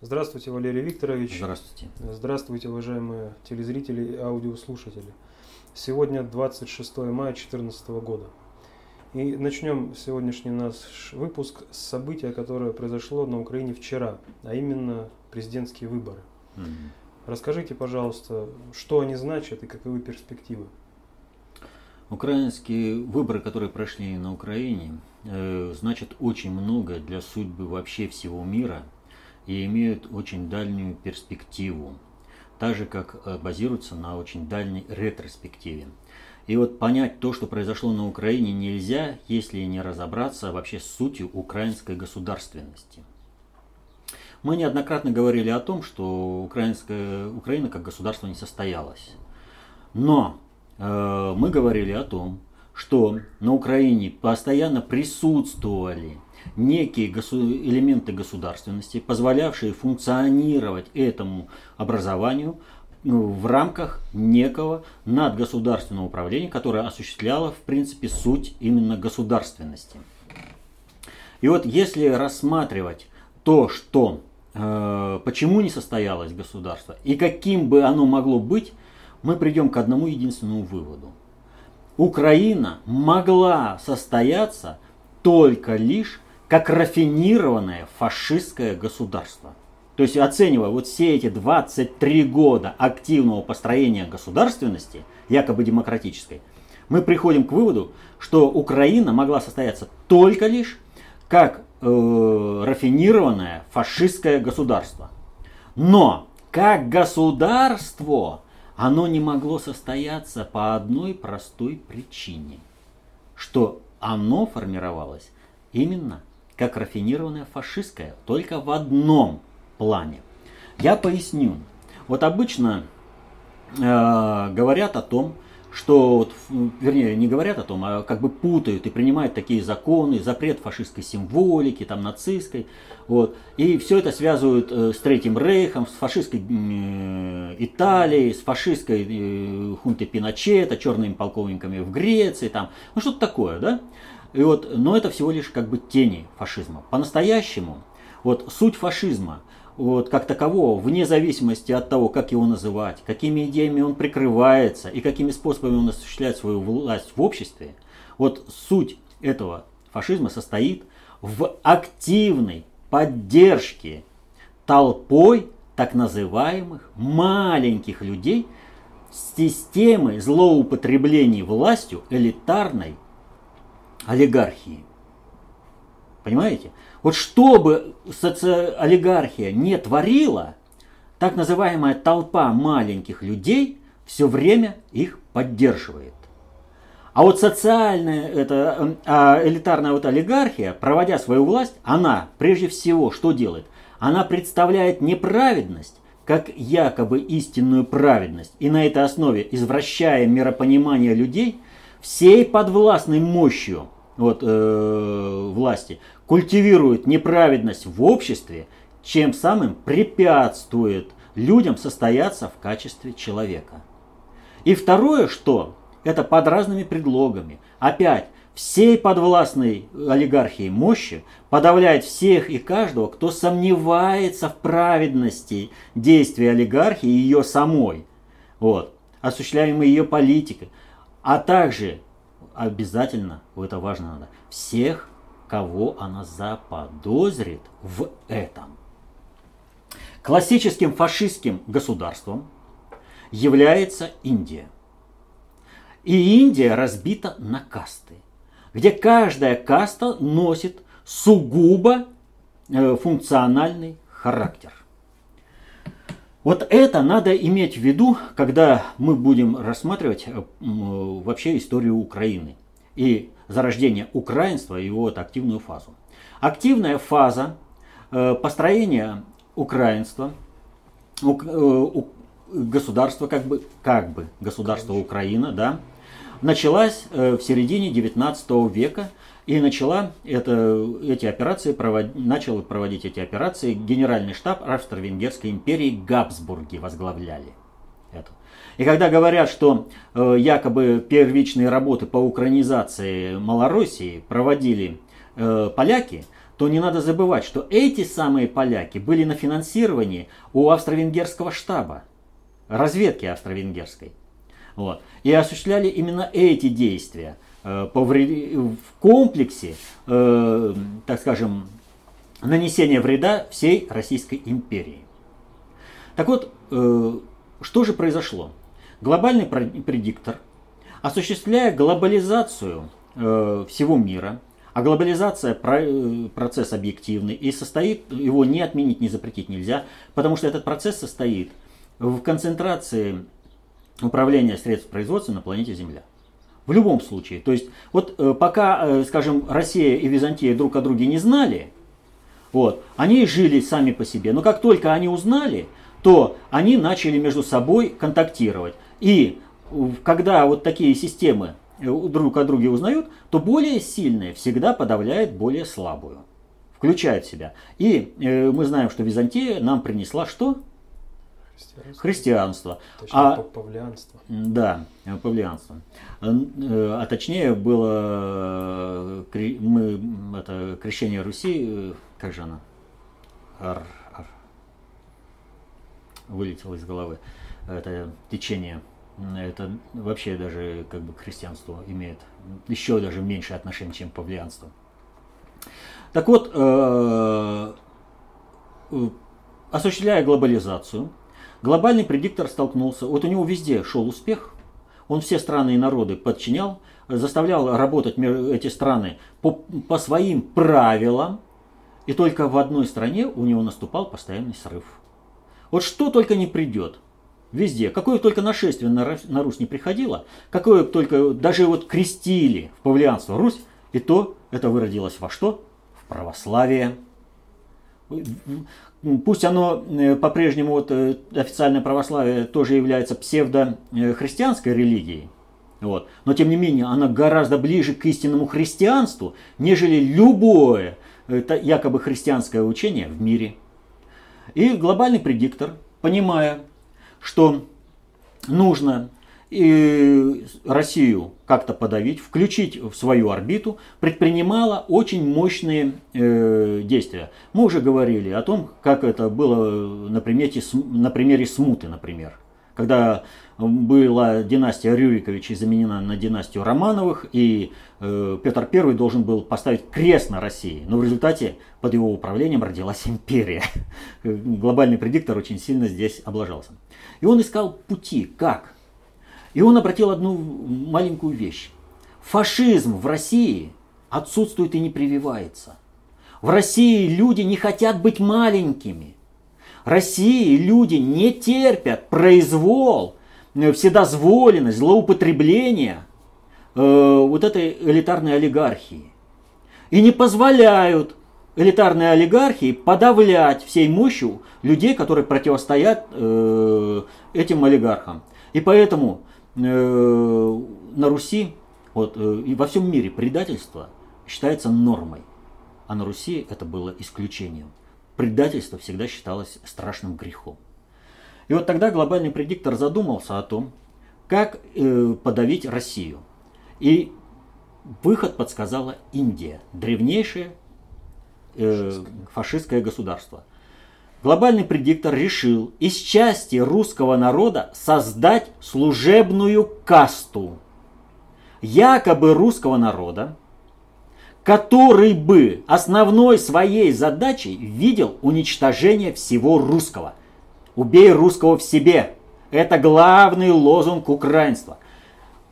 Здравствуйте, Валерий Викторович. Здравствуйте. Здравствуйте, уважаемые телезрители и аудиослушатели. Сегодня 26 мая 2014 года. И начнем сегодняшний наш выпуск с события, которое произошло на Украине вчера, а именно президентские выборы. Угу. Расскажите, пожалуйста, что они значат и каковы перспективы? Украинские выборы, которые прошли на Украине, э, значат очень много для судьбы вообще всего мира и имеют очень дальнюю перспективу, так же как э, базируются на очень дальней ретроспективе. И вот понять то, что произошло на Украине, нельзя, если не разобраться вообще с сутью украинской государственности. Мы неоднократно говорили о том, что украинская, Украина как государство не состоялась. Но э, мы говорили о том, что на Украине постоянно присутствовали некие госу- элементы государственности, позволявшие функционировать этому образованию ну, в рамках некого надгосударственного управления, которое осуществляло, в принципе, суть именно государственности. И вот если рассматривать то, что э, почему не состоялось государство и каким бы оно могло быть, мы придем к одному единственному выводу. Украина могла состояться только лишь как рафинированное фашистское государство. То есть оценивая вот все эти 23 года активного построения государственности, якобы демократической, мы приходим к выводу, что Украина могла состояться только лишь как э, рафинированное фашистское государство. Но как государство оно не могло состояться по одной простой причине, что оно формировалось именно как рафинированное фашистское, только в одном плане. Я поясню. Вот обычно э, говорят о том, что, вернее, не говорят о том, а как бы путают и принимают такие законы, запрет фашистской символики, там, нацистской, вот, и все это связывают э, с Третьим Рейхом, с фашистской э, Италией, с фашистской э, хунтой Пиночета, черными полковниками в Греции, там, ну что-то такое, да? И вот, но это всего лишь как бы тени фашизма. По-настоящему, вот суть фашизма – вот, как такового, вне зависимости от того, как его называть, какими идеями он прикрывается и какими способами он осуществляет свою власть в обществе, вот суть этого фашизма состоит в активной поддержке толпой так называемых маленьких людей системы злоупотреблений властью элитарной олигархии. Понимаете? Вот чтобы соци... олигархия не творила, так называемая толпа маленьких людей все время их поддерживает. А вот социальная, это, а элитарная вот олигархия, проводя свою власть, она прежде всего что делает? Она представляет неправедность как якобы истинную праведность, и на этой основе, извращая миропонимание людей, всей подвластной мощью вот, э, власти, культивирует неправедность в обществе, чем самым препятствует людям состояться в качестве человека. И второе, что это под разными предлогами. Опять, всей подвластной олигархии мощи подавляет всех и каждого, кто сомневается в праведности действий олигархии и ее самой, вот, осуществляемой ее политикой, а также обязательно, это важно надо, всех кого она заподозрит в этом. Классическим фашистским государством является Индия. И Индия разбита на касты, где каждая каста носит сугубо э, функциональный характер. Вот это надо иметь в виду, когда мы будем рассматривать э, вообще историю Украины. И зарождения украинства и его вот активную фазу. Активная фаза э, построения украинства, э, государства, как бы, как бы государство Украина, да, началась э, в середине 19 века и начала это, эти операции провод, начал проводить эти операции генеральный штаб Австро-Венгерской империи Габсбурги возглавляли. Это. И когда говорят, что э, якобы первичные работы по украинизации Малороссии проводили э, поляки, то не надо забывать, что эти самые поляки были на финансировании у австро-венгерского штаба, разведки австро-венгерской. Вот. И осуществляли именно эти действия э, в комплексе, э, так скажем, нанесения вреда всей Российской империи. Так вот, э, что же произошло? Глобальный предиктор, осуществляя глобализацию всего мира, а глобализация – процесс объективный и состоит, его не отменить, не запретить нельзя, потому что этот процесс состоит в концентрации управления средств производства на планете Земля. В любом случае. То есть, вот э, пока, э, скажем, Россия и Византия друг о друге не знали, вот, они жили сами по себе. Но как только они узнали, то они начали между собой контактировать. И когда вот такие системы э, друг о друге узнают, то более сильная всегда подавляет более слабую. Включает себя. И э, мы знаем, что Византия нам принесла что? Христианство. Христианство. Точнее, а, павлианство. Да, павлианство. А точнее было мы, это, крещение Руси, как же она? Ар, ар. Вылетело из головы. Это течение. Это вообще даже как бы к христианству имеет еще даже меньшее отношение, чем павлианство. Так вот, э, осуществляя глобализацию, Глобальный предиктор столкнулся, вот у него везде шел успех, он все страны и народы подчинял, заставлял работать эти страны по, по своим правилам, и только в одной стране у него наступал постоянный срыв. Вот что только не придет, везде, какое только нашествие на, Русь не приходило, какое только даже вот крестили в павлианство Русь, и то это выродилось во что? В православие. Пусть оно э, по-прежнему, вот, э, официальное православие тоже является псевдохристианской религией, вот, но тем не менее оно гораздо ближе к истинному христианству, нежели любое это якобы христианское учение в мире. И глобальный предиктор, понимая, что нужно и Россию как-то подавить, включить в свою орбиту, предпринимала очень мощные э, действия. Мы уже говорили о том, как это было на, примете, на примере Смуты, например. Когда была династия Рюриковичей заменена на династию Романовых, и э, Петр I должен был поставить крест на России. Но в результате под его управлением родилась империя. Глобальный предиктор очень сильно здесь облажался. И он искал пути, как и он обратил одну маленькую вещь. Фашизм в России отсутствует и не прививается. В России люди не хотят быть маленькими. России люди не терпят произвол, э, вседозволенность, злоупотребление э, вот этой элитарной олигархии. И не позволяют элитарной олигархии подавлять всей мощью людей, которые противостоят э, этим олигархам. И поэтому Э, на Руси вот, э, и во всем мире предательство считается нормой, а на Руси это было исключением. Предательство всегда считалось страшным грехом. И вот тогда глобальный предиктор задумался о том, как э, подавить Россию. И выход подсказала Индия, древнейшее э, фашистское государство – глобальный предиктор решил из части русского народа создать служебную касту, якобы русского народа, который бы основной своей задачей видел уничтожение всего русского. Убей русского в себе. Это главный лозунг украинства.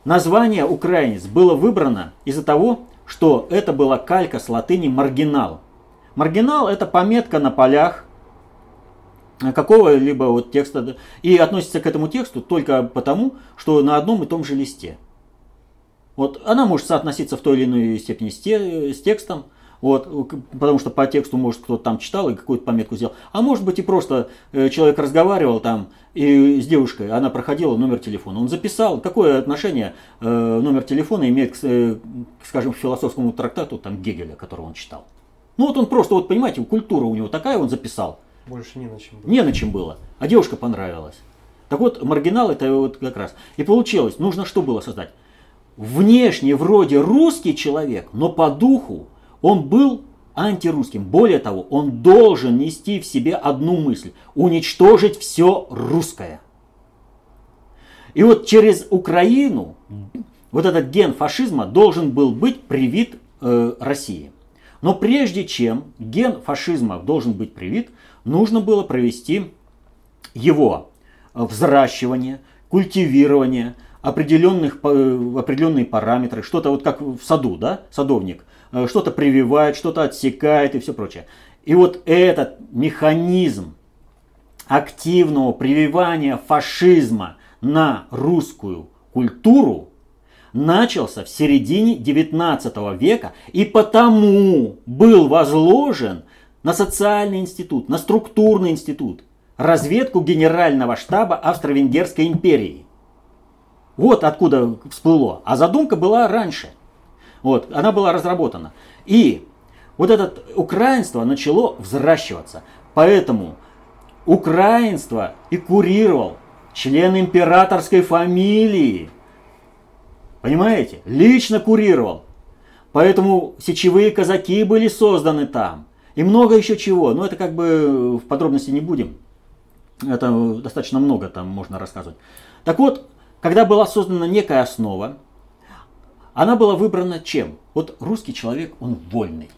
Название украинец было выбрано из-за того, что это была калька с латыни маргинал. Маргинал это пометка на полях, какого-либо вот текста и относится к этому тексту только потому, что на одном и том же листе. Вот она может соотноситься в той или иной степени с, те, с текстом, вот, потому что по тексту, может, кто-то там читал и какую-то пометку сделал. А может быть и просто э, человек разговаривал там и с девушкой, она проходила номер телефона. Он записал, какое отношение э, номер телефона имеет, к, э, скажем, к философскому трактату там, Гегеля, которого он читал. Ну вот он просто, вот понимаете, культура у него такая, он записал. Больше не на чем было. Не на чем было. А девушка понравилась. Так вот, маргинал это вот как раз. И получилось, нужно что было создать? Внешне вроде русский человек, но по духу он был антирусским. Более того, он должен нести в себе одну мысль – уничтожить все русское. И вот через Украину вот этот ген фашизма должен был быть привит э, России. Но прежде чем ген фашизма должен быть привит, нужно было провести его взращивание, культивирование, определенных, э, определенные параметры, что-то вот как в саду, да, садовник, э, что-то прививает, что-то отсекает и все прочее. И вот этот механизм активного прививания фашизма на русскую культуру начался в середине 19 века и потому был возложен на социальный институт, на структурный институт, разведку Генерального штаба Австро-Венгерской империи. Вот откуда всплыло. А задумка была раньше. Вот, она была разработана. И вот это украинство начало взращиваться. Поэтому украинство и курировал член императорской фамилии. Понимаете? Лично курировал. Поэтому сечевые казаки были созданы там. И много еще чего. Но это как бы в подробности не будем. Это достаточно много там можно рассказывать. Так вот, когда была создана некая основа, она была выбрана чем? Вот русский человек, он вольный.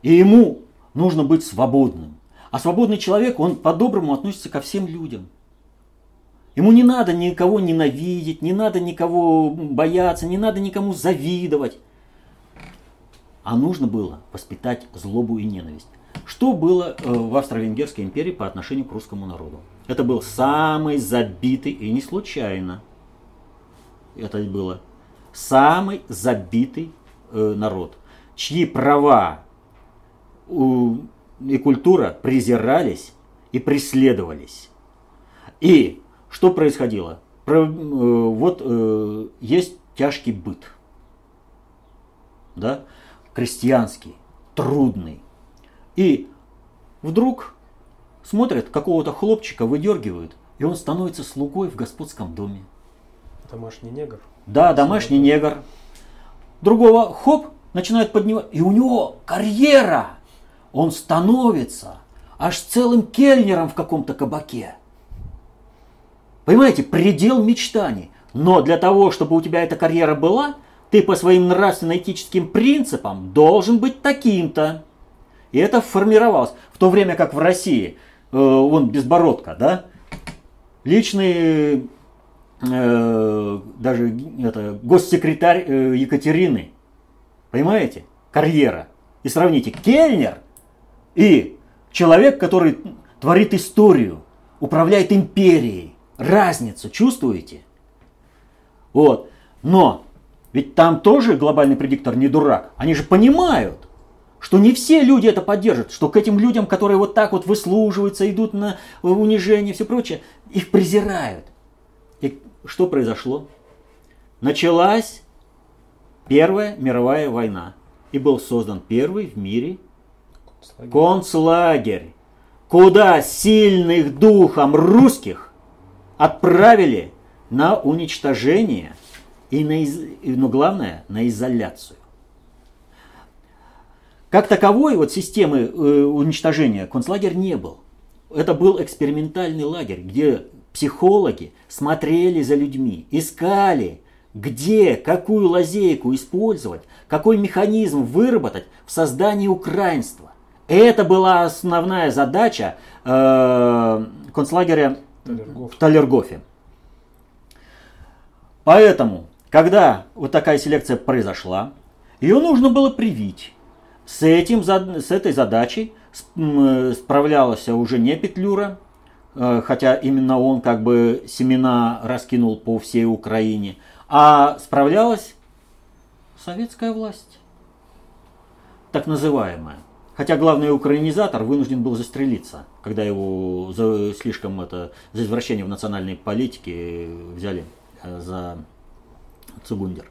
И ему нужно быть свободным. А свободный человек, он по-доброму относится ко всем людям. Ему не надо никого ненавидеть, не надо никого бояться, не надо никому завидовать. А нужно было воспитать злобу и ненависть. Что было э, в Австро-Венгерской империи по отношению к русскому народу? Это был самый забитый, и не случайно это было, самый забитый э, народ, чьи права и культура презирались и преследовались. И что происходило? Про, э, вот э, есть тяжкий быт, да, крестьянский, трудный. И вдруг смотрят, какого-то хлопчика выдергивают, и он становится слугой в господском доме. Домашний негр? Да, домашний негр. Другого хоп, начинает поднимать, и у него карьера. Он становится аж целым кельнером в каком-то кабаке. Понимаете, предел мечтаний. Но для того, чтобы у тебя эта карьера была, ты по своим нравственно-этическим принципам должен быть таким-то. И это формировалось. В то время как в России, э, вон Безбородко, да, личный э, даже это, госсекретарь э, Екатерины, понимаете, карьера. И сравните, Кельнер и человек, который творит историю, управляет империей. Разницу чувствуете? Вот. Но ведь там тоже глобальный предиктор не дурак. Они же понимают, что не все люди это поддержат, что к этим людям, которые вот так вот выслуживаются, идут на унижение и все прочее, их презирают. И что произошло? Началась Первая мировая война. И был создан первый в мире концлагерь, концлагерь куда сильных духом русских отправили на уничтожение и, на, но главное, на изоляцию. Как таковой вот системы э, уничтожения концлагерь не был. Это был экспериментальный лагерь, где психологи смотрели за людьми, искали, где, какую лазейку использовать, какой механизм выработать в создании украинства. Это была основная задача э, концлагеря Талергоф. в Талергофе. Поэтому, когда вот такая селекция произошла, ее нужно было привить. С, этим, с этой задачей справлялся уже не Петлюра, э, хотя именно он как бы семена раскинул по всей Украине, а справлялась советская власть, так называемая. Хотя главный украинизатор вынужден был застрелиться, когда его за, слишком это, за извращение в национальной политике взяли э, за Цугундер.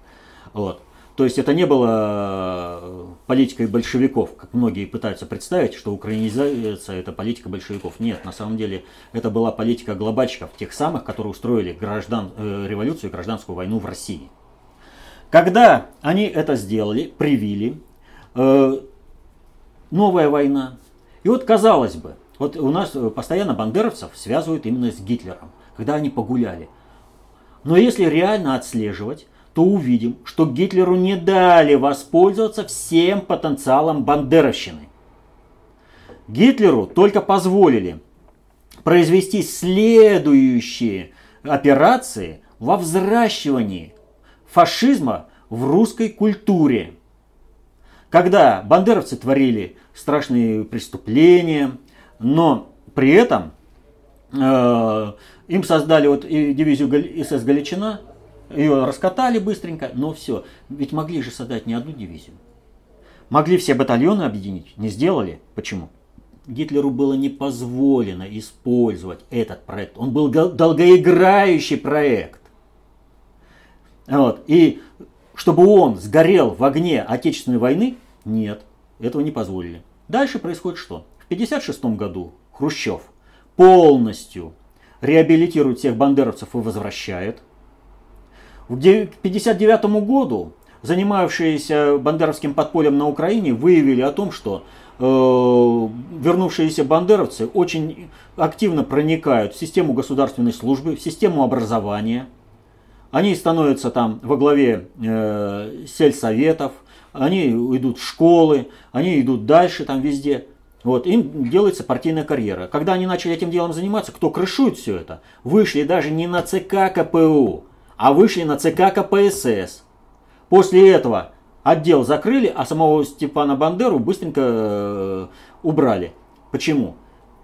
Вот. То есть это не было э, политикой большевиков, как многие пытаются представить, что украинизация это политика большевиков. Нет, на самом деле это была политика глобальщиков, тех самых, которые устроили граждан, э, революцию и гражданскую войну в России. Когда они это сделали, привили, э, новая война. И вот казалось бы, вот у нас постоянно бандеровцев связывают именно с Гитлером, когда они погуляли. Но если реально отслеживать, то увидим, что Гитлеру не дали воспользоваться всем потенциалом бандеровщины. Гитлеру только позволили произвести следующие операции во взращивании фашизма в русской культуре. Когда бандеровцы творили страшные преступления, но при этом э, им создали вот дивизию СС Галичина, ее раскатали быстренько, но все. Ведь могли же создать не одну дивизию. Могли все батальоны объединить, не сделали. Почему? Гитлеру было не позволено использовать этот проект. Он был долгоиграющий проект. Вот. И чтобы он сгорел в огне Отечественной войны, нет, этого не позволили. Дальше происходит что? В 1956 году Хрущев полностью реабилитирует всех бандеровцев и возвращает. К 1959 году занимавшиеся бандеровским подпольем на Украине выявили о том, что э, вернувшиеся бандеровцы очень активно проникают в систему государственной службы, в систему образования. Они становятся там во главе э, сельсоветов, они идут в школы, они идут дальше там везде. Вот, им делается партийная карьера. Когда они начали этим делом заниматься, кто крышует все это? Вышли даже не на ЦК КПУ, а вышли на ЦК КПСС. После этого отдел закрыли, а самого Степана Бандеру быстренько э, убрали. Почему?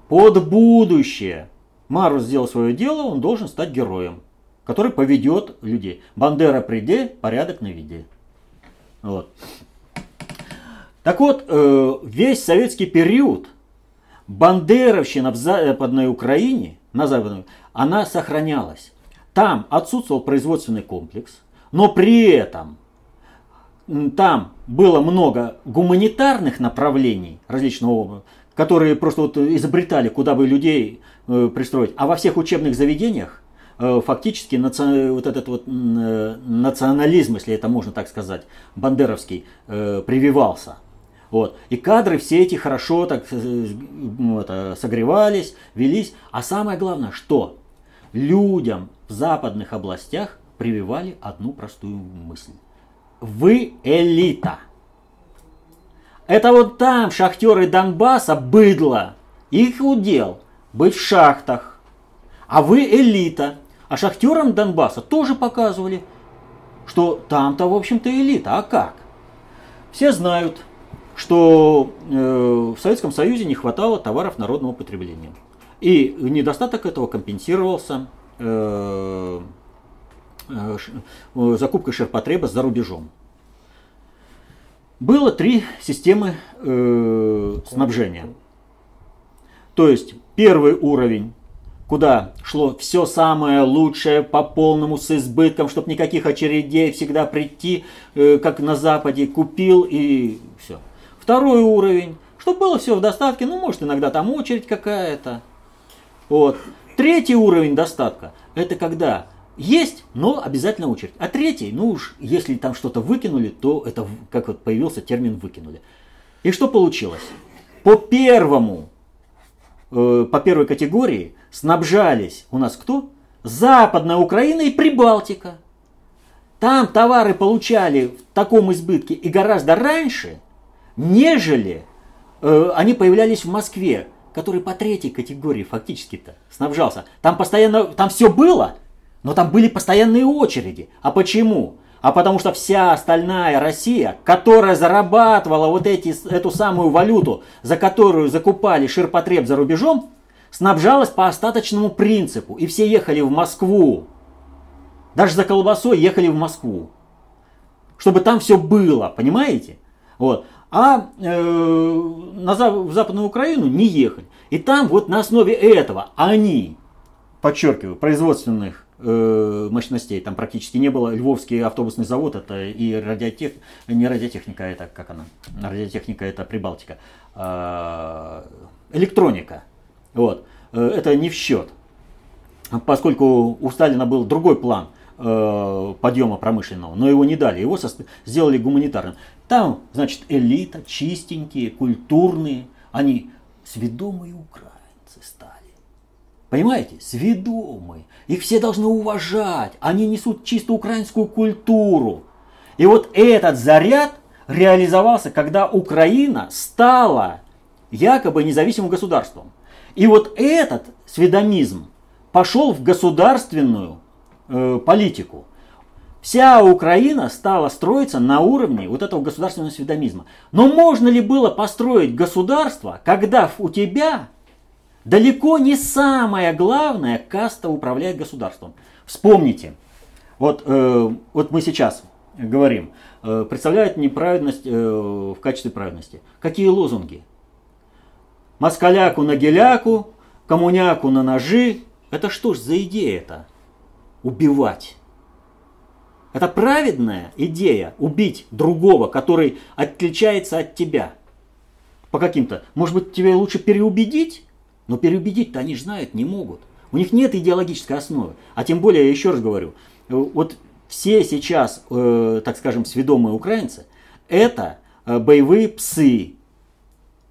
Под будущее. Марус сделал свое дело, он должен стать героем, который поведет людей. Бандера приди, порядок на виде. Вот. Так вот, э, весь советский период бандеровщина в Западной Украине, на Западной, она сохранялась. Там отсутствовал производственный комплекс, но при этом там было много гуманитарных направлений различного, которые просто вот изобретали, куда бы людей э, пристроить. А во всех учебных заведениях э, фактически вот этот вот э, национализм, если это можно так сказать, бандеровский, прививался. Вот. И кадры все эти хорошо так вот, согревались, велись. А самое главное, что людям западных областях прививали одну простую мысль. Вы элита. Это вот там шахтеры Донбасса быдло. Их удел быть в шахтах. А вы элита. А шахтерам Донбасса тоже показывали, что там-то, в общем-то, элита. А как? Все знают, что э, в Советском Союзе не хватало товаров народного потребления. И недостаток этого компенсировался закупкой ширпотреба за рубежом. Было три системы э, снабжения. То есть первый уровень, куда шло все самое лучшее по полному с избытком, чтобы никаких очередей, всегда прийти, э, как на Западе, купил и все. Второй уровень, чтобы было все в достатке, ну может иногда там очередь какая-то. Вот. Третий уровень достатка, это когда есть, но обязательно очередь. А третий, ну уж, если там что-то выкинули, то это, как вот появился термин выкинули. И что получилось? По первому, э, по первой категории снабжались у нас кто? Западная Украина и Прибалтика. Там товары получали в таком избытке и гораздо раньше, нежели э, они появлялись в Москве, который по третьей категории фактически-то снабжался. Там постоянно, там все было, но там были постоянные очереди. А почему? А потому что вся остальная Россия, которая зарабатывала вот эти, эту самую валюту, за которую закупали ширпотреб за рубежом, снабжалась по остаточному принципу. И все ехали в Москву. Даже за колбасой ехали в Москву. Чтобы там все было, понимаете? Вот. А э, на, в Западную Украину не ехали. И там вот на основе этого они, подчеркиваю, производственных э, мощностей там практически не было. Львовский автобусный завод это и радиотех... не радиотехника, это как она? Радиотехника это Прибалтика. А, электроника. Вот. Э, это не в счет. Поскольку у Сталина был другой план – Э, подъема промышленного, но его не дали, его сделали гуманитарным. Там, значит, элита, чистенькие, культурные, они сведомые украинцы стали. Понимаете? Сведомые. Их все должны уважать. Они несут чисто украинскую культуру. И вот этот заряд реализовался, когда Украина стала якобы независимым государством. И вот этот сведомизм пошел в государственную э, политику. Вся Украина стала строиться на уровне вот этого государственного сведомизма. Но можно ли было построить государство, когда у тебя далеко не самая главная каста управляет государством? Вспомните, вот, э, вот мы сейчас говорим, э, представляет неправедность э, в качестве праведности. Какие лозунги? Москаляку на геляку, коммуняку на ножи. Это что ж за идея это? Убивать. Это праведная идея убить другого, который отличается от тебя. По каким-то. Может быть, тебе лучше переубедить? Но переубедить-то они знают, не могут. У них нет идеологической основы. А тем более, я еще раз говорю, э, вот все сейчас, э, так скажем, сведомые украинцы, это э, боевые псы.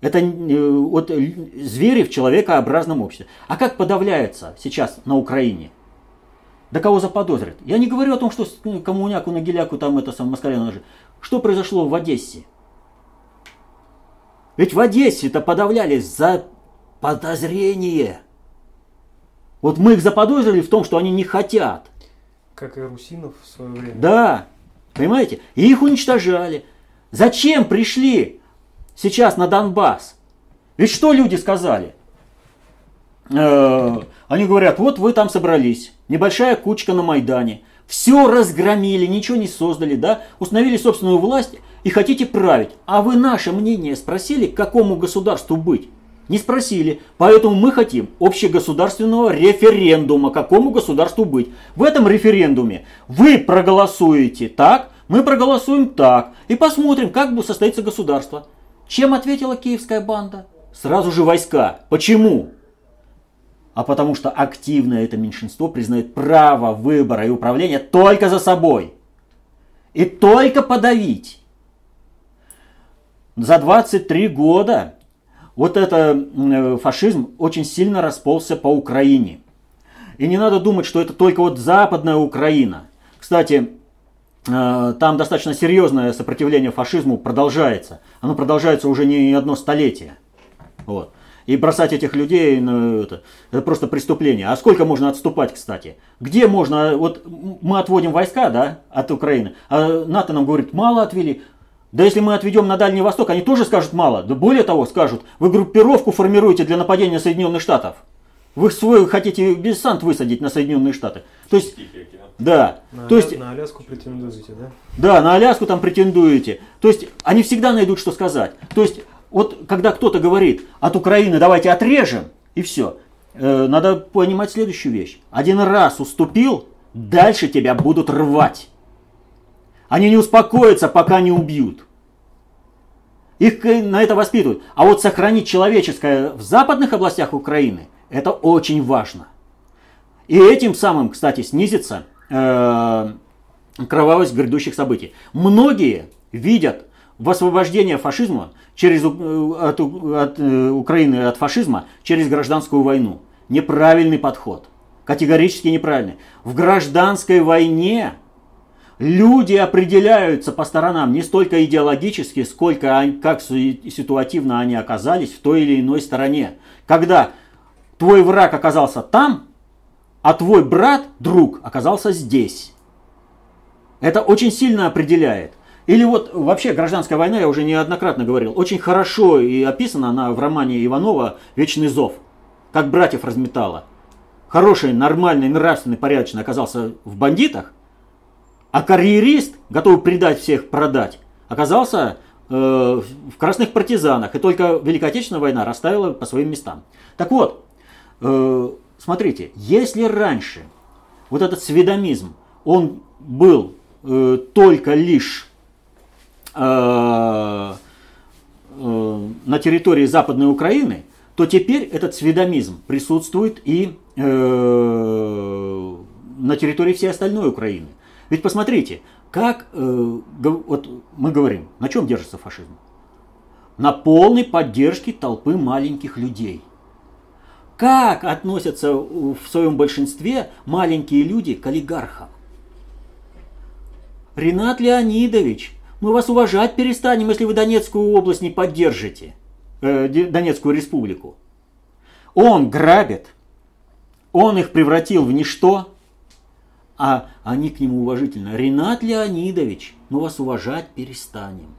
Это э, вот, звери в человекообразном обществе. А как подавляется сейчас на Украине? Да кого заподозрят? Я не говорю о том, что ну, коммуняку на геляку там это сам москаля ножи. Что произошло в Одессе? Ведь в Одессе это подавляли за подозрение. Вот мы их заподозрили в том, что они не хотят. Как и русинов в свое время. Да, понимаете? И их уничтожали. Зачем пришли сейчас на Донбасс? Ведь что люди сказали? Э, они говорят, вот вы там собрались, небольшая кучка на Майдане, все разгромили, ничего не создали, да, установили собственную власть и хотите править. А вы наше мнение спросили, к какому государству быть? Не спросили. Поэтому мы хотим общегосударственного референдума, какому государству быть. В этом референдуме вы проголосуете так, мы проголосуем так. И посмотрим, как будет состоится государство. Чем ответила киевская банда? Сразу же войска. Почему? А потому что активное это меньшинство признает право выбора и управления только за собой. И только подавить. За 23 года вот это э, фашизм очень сильно расползся по Украине. И не надо думать, что это только вот западная Украина. Кстати, э, там достаточно серьезное сопротивление фашизму продолжается. Оно продолжается уже не одно столетие. Вот. И бросать этих людей, ну, это, это просто преступление. А сколько можно отступать, кстати? Где можно, вот мы отводим войска, да, от Украины, а НАТО нам говорит, мало отвели. Да если мы отведем на Дальний Восток, они тоже скажут мало. Да более того, скажут, вы группировку формируете для нападения на Соединенных Штатов. Вы свой хотите десант высадить на Соединенные Штаты. То есть, да. На, то есть, на Аляску претендуете, да? Да, на Аляску там претендуете. То есть, они всегда найдут, что сказать. То есть, вот когда кто-то говорит, от Украины давайте отрежем, и все. Э, надо понимать следующую вещь. Один раз уступил, дальше тебя будут рвать. Они не успокоятся, пока не убьют. Их на это воспитывают. А вот сохранить человеческое в западных областях Украины, это очень важно. И этим самым, кстати, снизится э, кровавость грядущих событий. Многие видят в освобождение фашизма через, э, от, от э, Украины от фашизма через гражданскую войну. Неправильный подход. Категорически неправильный. В гражданской войне Люди определяются по сторонам не столько идеологически, сколько как ситуативно они оказались в той или иной стороне. Когда твой враг оказался там, а твой брат, друг, оказался здесь. Это очень сильно определяет. Или вот вообще гражданская война, я уже неоднократно говорил, очень хорошо и описана она в романе Иванова «Вечный зов», как братьев разметала. Хороший, нормальный, нравственный, порядочный оказался в бандитах – а карьерист, готовый предать всех, продать, оказался э, в красных партизанах. И только Великая Отечественная война расставила по своим местам. Так вот, э, смотрите, если раньше вот этот сведомизм, он был э, только лишь на территории Западной Украины, то теперь этот сведомизм присутствует и э, на территории всей остальной Украины. Ведь посмотрите, как э, вот мы говорим, на чем держится фашизм? На полной поддержке толпы маленьких людей. Как относятся в своем большинстве маленькие люди к олигархам? Ренат Леонидович, мы вас уважать перестанем, если вы Донецкую область не поддержите, э, Донецкую республику. Он грабит, он их превратил в ничто, а они к нему уважительно. Ренат Леонидович, мы вас уважать перестанем.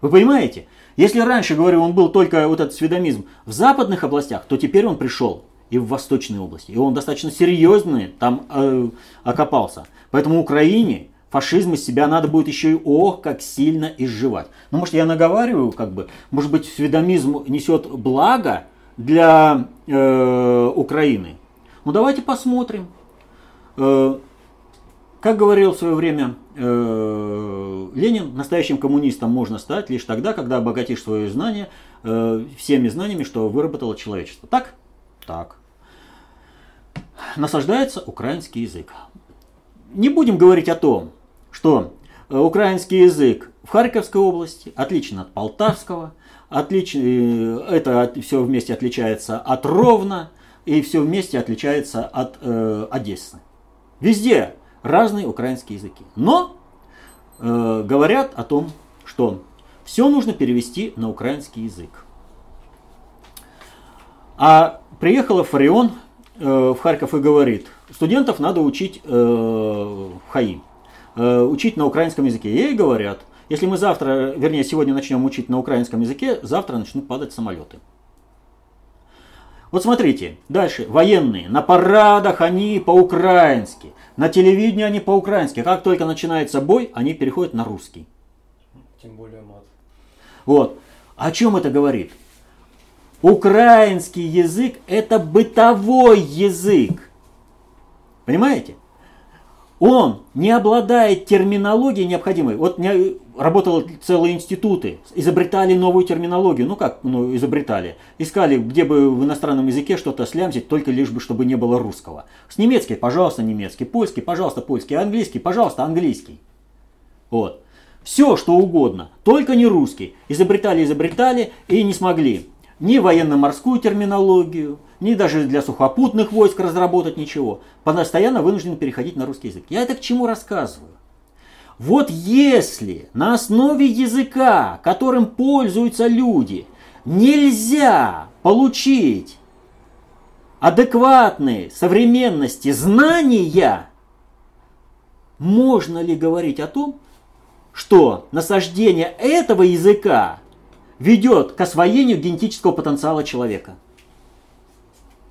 Вы понимаете? Если раньше, говорю, он был только вот этот сведомизм в западных областях, то теперь он пришел и в восточной области. И он достаточно серьезный там э, окопался. Поэтому Украине фашизм из себя надо будет еще и ох, как сильно изживать. Ну, может, я наговариваю, как бы, может быть, сведомизм несет благо для э, Украины. Ну, давайте посмотрим. Э, как говорил в свое время э, Ленин, настоящим коммунистом можно стать лишь тогда, когда обогатишь свое знание э, всеми знаниями, что выработало человечество. Так? Так. Насаждается украинский язык. Не будем говорить о том, что украинский язык в Харьковской области отличен от полтавского, отлич... это все вместе отличается от Ровно, и все вместе отличается от э, Одессы. Везде разные украинские языки. Но э, говорят о том, что все нужно перевести на украинский язык. А приехала Фарион э, в Харьков и говорит, студентов надо учить э, в ХАИ, э, учить на украинском языке. Ей говорят, если мы завтра, вернее сегодня начнем учить на украинском языке, завтра начнут падать самолеты. Вот смотрите, дальше. Военные. На парадах они по-украински. На телевидении они по-украински. Как только начинается бой, они переходят на русский. Тем более мат. Вот. О чем это говорит? Украинский язык это бытовой язык. Понимаете? Он не обладает терминологией необходимой. Вот не, работали целые институты, изобретали новую терминологию. Ну как ну, изобретали? Искали, где бы в иностранном языке что-то слямзить, только лишь бы, чтобы не было русского. С немецкий, пожалуйста, немецкий. Польский, пожалуйста, польский. Английский, пожалуйста, английский. Вот. Все, что угодно, только не русский. Изобретали, изобретали и не смогли ни военно-морскую терминологию, ни даже для сухопутных войск разработать ничего. Постоянно вынуждены переходить на русский язык. Я это к чему рассказываю? Вот если на основе языка, которым пользуются люди, нельзя получить адекватные современности знания, можно ли говорить о том, что насаждение этого языка ведет к освоению генетического потенциала человека?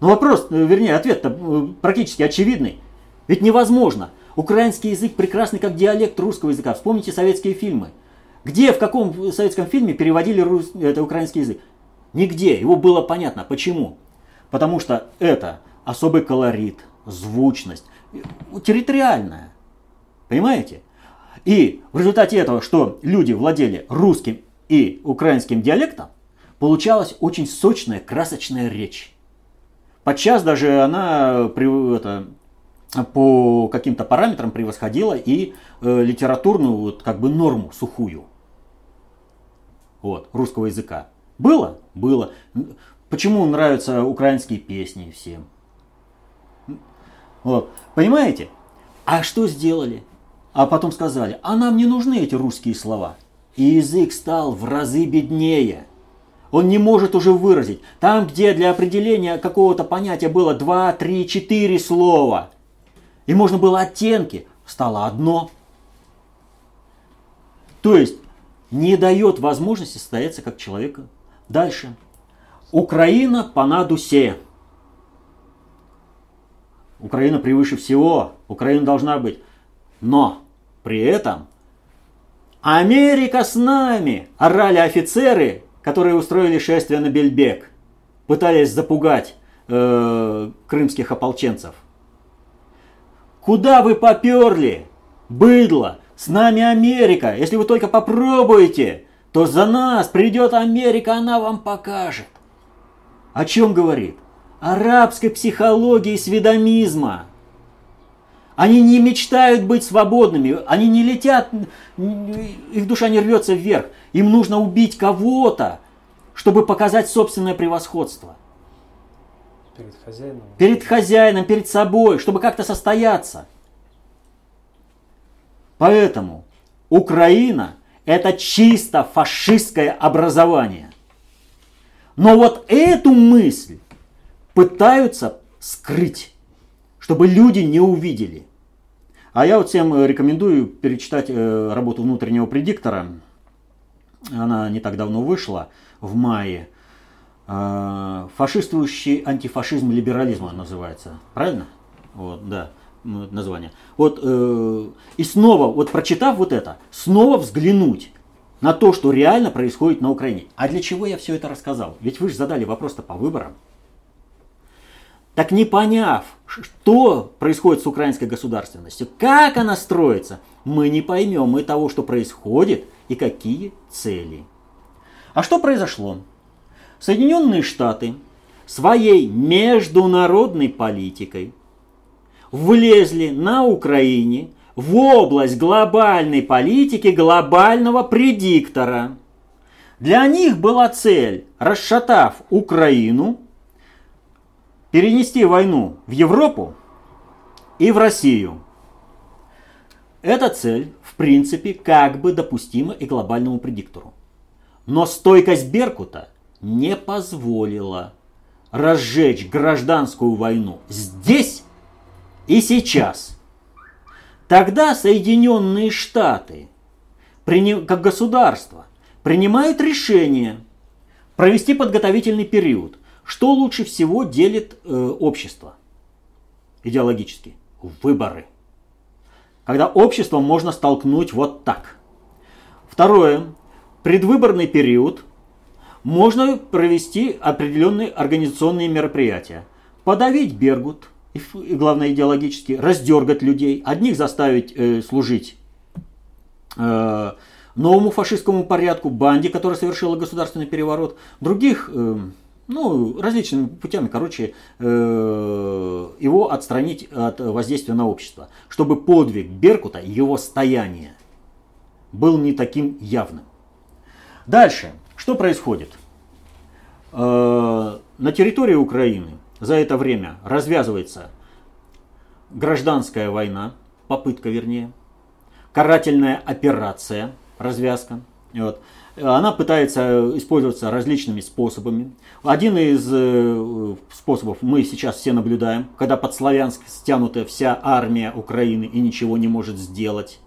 Ну вопрос, э, вернее, ответ э, практически очевидный. Ведь невозможно – Украинский язык прекрасный как диалект русского языка. Вспомните советские фильмы. Где, в каком советском фильме переводили рус... это украинский язык? Нигде. Его было понятно. Почему? Потому что это особый колорит, звучность, территориальная. Понимаете? И в результате этого, что люди владели русским и украинским диалектом, получалась очень сочная, красочная речь. Подчас даже она это, по каким-то параметрам превосходила и э, литературную вот, как бы норму сухую вот, русского языка. Было? Было. Почему нравятся украинские песни всем? Вот. Понимаете? А что сделали? А потом сказали, а нам не нужны эти русские слова. И язык стал в разы беднее. Он не может уже выразить. Там, где для определения какого-то понятия было 2, 3, 4 слова – и можно было оттенки, стало одно. То есть не дает возможности состояться как человека. Дальше. Украина по надусе. Украина превыше всего. Украина должна быть. Но при этом Америка с нами, орали офицеры, которые устроили шествие на Бельбек, пытались запугать э, крымских ополченцев. Куда вы поперли? Быдло! С нами Америка! Если вы только попробуете, то за нас придет Америка, она вам покажет. О чем говорит? Арабской психологии сведомизма. Они не мечтают быть свободными, они не летят, их душа не рвется вверх. Им нужно убить кого-то, чтобы показать собственное превосходство. Перед хозяином. Перед хозяином, перед собой, чтобы как-то состояться. Поэтому Украина – это чисто фашистское образование. Но вот эту мысль пытаются скрыть, чтобы люди не увидели. А я вот всем э, рекомендую перечитать э, работу внутреннего предиктора. Она не так давно вышла, в мае. Э, Фашистующий антифашизм либерализма называется. Правильно? Вот, да название. Вот, э, и снова, вот прочитав вот это, снова взглянуть на то, что реально происходит на Украине. А для чего я все это рассказал? Ведь вы же задали вопрос-то по выборам. Так не поняв, что происходит с украинской государственностью, как она строится, мы не поймем и того, что происходит, и какие цели. А что произошло? Соединенные Штаты своей международной политикой влезли на Украине в область глобальной политики глобального предиктора. Для них была цель, расшатав Украину, перенести войну в Европу и в Россию. Эта цель, в принципе, как бы допустима и глобальному предиктору. Но стойкость Беркута не позволила разжечь гражданскую войну здесь и сейчас. Тогда Соединенные Штаты, как государство, принимают решение провести подготовительный период. Что лучше всего делит э, общество идеологически? Выборы. Когда общество можно столкнуть вот так. Второе. Предвыборный период можно провести определенные организационные мероприятия. Подавить Бергут, и, главное идеологически, раздергать людей. Одних заставить э, служить э, новому фашистскому порядку, банде, которая совершила государственный переворот. Других, э, ну, различными путями, короче, э, его отстранить от воздействия на общество. Чтобы подвиг Беркута, его стояние, был не таким явным. Дальше. Что происходит? Э, на территории Украины за это время развязывается гражданская война, попытка вернее, карательная операция, развязка. Вот. Она пытается использоваться различными способами. Один из э, способов мы сейчас все наблюдаем, когда под Славянск стянута вся армия Украины и ничего не может сделать.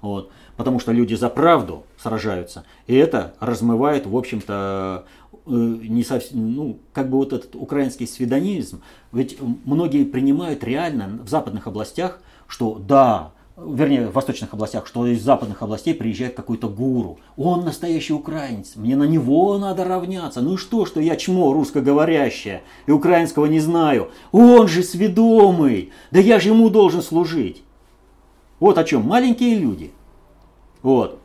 Вот. Потому что люди за правду сражаются. И это размывает, в общем-то, Э, не совсем, ну, как бы вот этот украинский сведонизм, ведь многие принимают реально в западных областях, что да, вернее, в восточных областях, что из западных областей приезжает какой-то гуру. Он настоящий украинец, мне на него надо равняться. Ну и что, что я чмо русскоговорящее и украинского не знаю? Он же сведомый, да я же ему должен служить. Вот о чем, маленькие люди. Вот.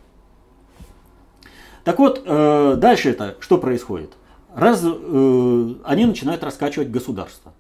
Так вот, э, дальше это что происходит? Раз, э, они начинают раскачивать государство.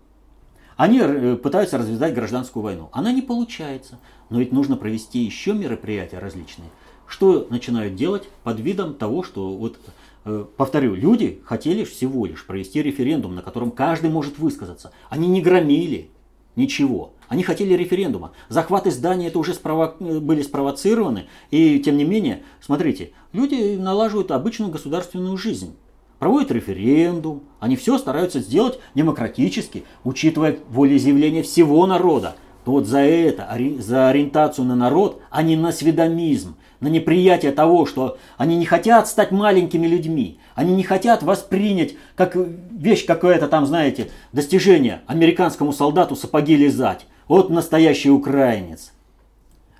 Они э, пытаются развязать гражданскую войну. Она не получается. Но ведь нужно провести еще мероприятия различные. Что начинают делать под видом того, что вот Повторю, люди хотели всего лишь провести референдум, на котором каждый может высказаться. Они не громили ничего. Они хотели референдума. Захваты здания это уже спрово... были спровоцированы. И тем не менее, смотрите, люди налаживают обычную государственную жизнь. Проводят референдум. Они все стараются сделать демократически, учитывая волеизъявление всего народа. Вот за это, за ориентацию на народ, а не на сведомизм, на неприятие того, что они не хотят стать маленькими людьми, они не хотят воспринять как вещь какая-то там, знаете, достижение американскому солдату сапоги лизать. Вот настоящий украинец.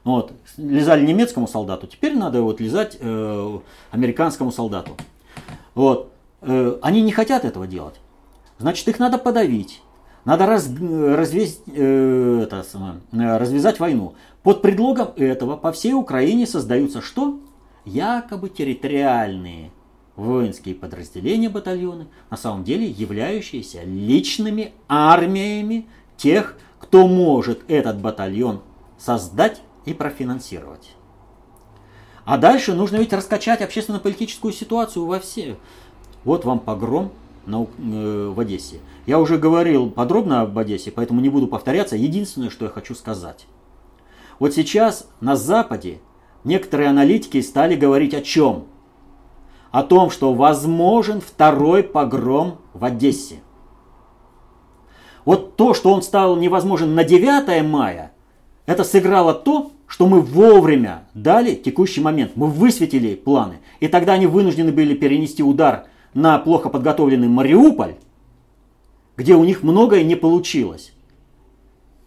Вот. Лизали немецкому солдату, теперь надо вот лизать э, американскому солдату. Вот. Э, они не хотят этого делать. Значит, их надо подавить. Надо раз, развесть, э, это, э, развязать войну. Под предлогом этого по всей Украине создаются что? Якобы территориальные воинские подразделения, батальоны, на самом деле являющиеся личными армиями тех, кто может этот батальон создать и профинансировать. А дальше нужно ведь раскачать общественно-политическую ситуацию во все. Вот вам погром на, э, в Одессе. Я уже говорил подробно об Одессе, поэтому не буду повторяться. Единственное, что я хочу сказать. Вот сейчас на Западе некоторые аналитики стали говорить о чем? О том, что возможен второй погром в Одессе. Вот то, что он стал невозможен на 9 мая, это сыграло то, что мы вовремя дали текущий момент. Мы высветили планы. И тогда они вынуждены были перенести удар на плохо подготовленный Мариуполь, где у них многое не получилось.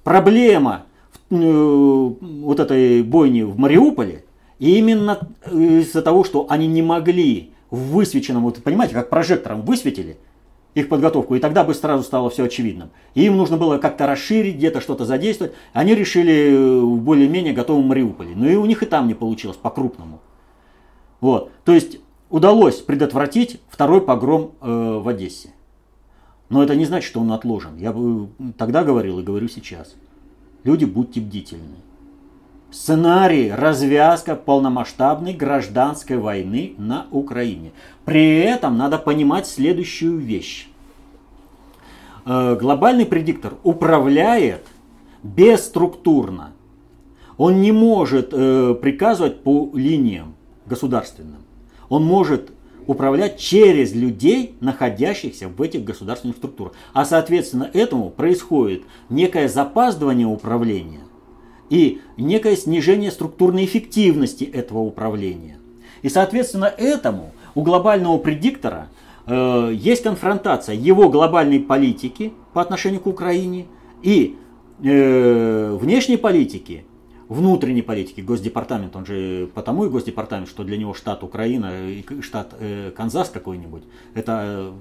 Проблема э, вот этой бойни в Мариуполе именно из-за того, что они не могли в высвеченном, вот понимаете, как прожектором высветили – их подготовку, и тогда бы сразу стало все очевидным. И им нужно было как-то расширить, где-то что-то задействовать. Они решили э, в более-менее готовом Мариуполе. Но и у них и там не получилось по-крупному. Вот. То есть удалось предотвратить второй погром э, в Одессе. Но это не значит, что он отложен. Я тогда говорил и говорю сейчас. Люди, будьте бдительны. Сценарий развязка полномасштабной гражданской войны на Украине. При этом надо понимать следующую вещь. Э, глобальный предиктор управляет бесструктурно. Он не может э, приказывать по линиям государственным. Он может управлять через людей, находящихся в этих государственных структурах. А соответственно этому происходит некое запаздывание управления – и некое снижение структурной эффективности этого управления. И соответственно этому у глобального предиктора э, есть конфронтация его глобальной политики по отношению к Украине и э, внешней политики, внутренней политики, Госдепартамент, он же потому и Госдепартамент, что для него штат Украина и штат э, Канзас какой-нибудь, это э,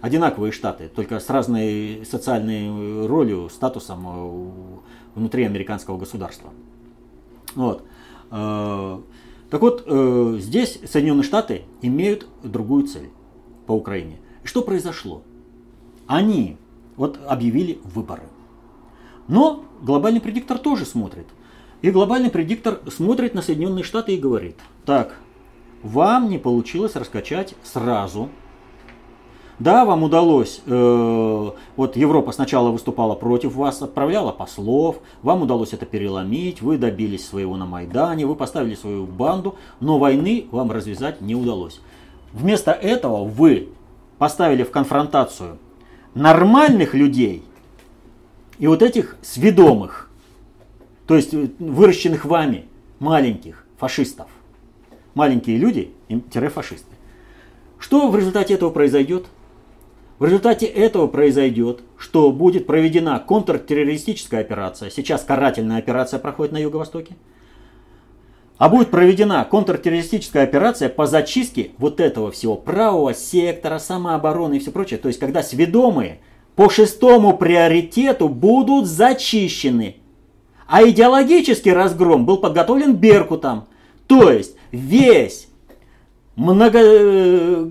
одинаковые штаты, только с разной социальной ролью, статусом э, внутри американского государства. Вот. Э, так вот, э, здесь Соединенные Штаты имеют другую цель по Украине. Что произошло? Они вот объявили выборы. Но глобальный предиктор тоже смотрит. И глобальный предиктор смотрит на Соединенные Штаты и говорит, так, вам не получилось раскачать сразу да, вам удалось, э, вот Европа сначала выступала против вас, отправляла послов, вам удалось это переломить, вы добились своего на Майдане, вы поставили свою банду, но войны вам развязать не удалось. Вместо этого вы поставили в конфронтацию нормальных людей и вот этих сведомых, то есть выращенных вами маленьких фашистов. Маленькие люди, фашисты. Что в результате этого произойдет? В результате этого произойдет, что будет проведена контртеррористическая операция. Сейчас карательная операция проходит на Юго-Востоке. А будет проведена контртеррористическая операция по зачистке вот этого всего правого сектора, самообороны и все прочее. То есть, когда сведомые по шестому приоритету будут зачищены. А идеологический разгром был подготовлен Беркутом. То есть, весь много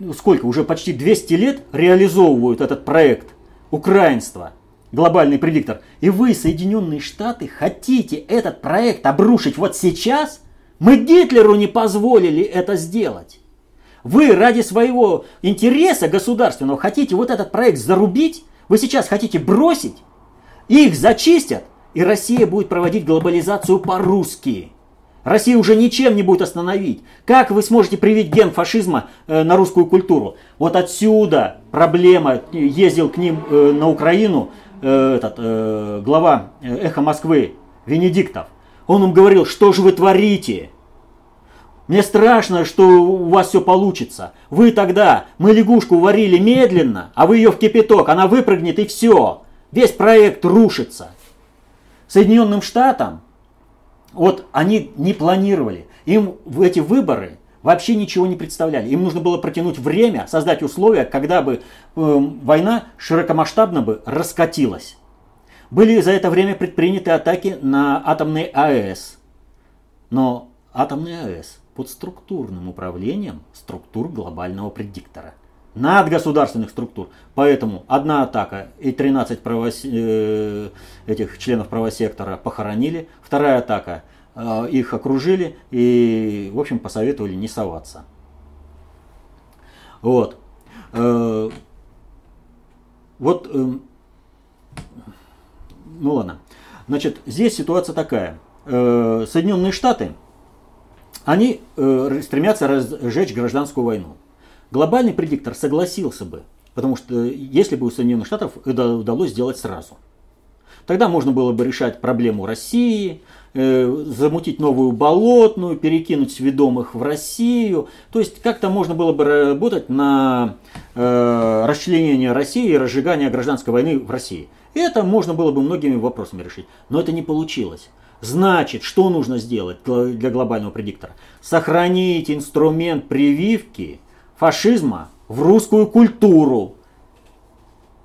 ну, сколько, уже почти 200 лет реализовывают этот проект украинства, глобальный предиктор. И вы, Соединенные Штаты, хотите этот проект обрушить вот сейчас? Мы Гитлеру не позволили это сделать. Вы ради своего интереса государственного хотите вот этот проект зарубить? Вы сейчас хотите бросить? Их зачистят, и Россия будет проводить глобализацию по-русски. Россия уже ничем не будет остановить. Как вы сможете привить ген фашизма э, на русскую культуру? Вот отсюда проблема. Ездил к ним э, на Украину э, этот, э, глава э, «Эхо Москвы» Венедиктов. Он им говорил, что же вы творите? Мне страшно, что у вас все получится. Вы тогда, мы лягушку варили медленно, а вы ее в кипяток, она выпрыгнет и все. Весь проект рушится. Соединенным Штатам вот они не планировали. Им в эти выборы вообще ничего не представляли. Им нужно было протянуть время, создать условия, когда бы э, война широкомасштабно бы раскатилась. Были за это время предприняты атаки на атомные АЭС. Но атомные АЭС под структурным управлением структур глобального предиктора. Надгосударственных структур. Поэтому одна атака и 13 правос... э, этих членов правосектора похоронили, вторая атака э, их окружили и, в общем, посоветовали не соваться. Вот. Э, вот, ну ладно. Значит, здесь ситуация такая. Соединенные Штаты, они стремятся разжечь гражданскую войну. Глобальный предиктор согласился бы, потому что если бы у Соединенных Штатов это удалось сделать сразу. Тогда можно было бы решать проблему России, э, замутить новую болотную, перекинуть сведомых в Россию. То есть как-то можно было бы работать на э, расчленение России и разжигание гражданской войны в России. Это можно было бы многими вопросами решить. Но это не получилось. Значит, что нужно сделать для глобального предиктора? Сохранить инструмент прививки фашизма в русскую культуру.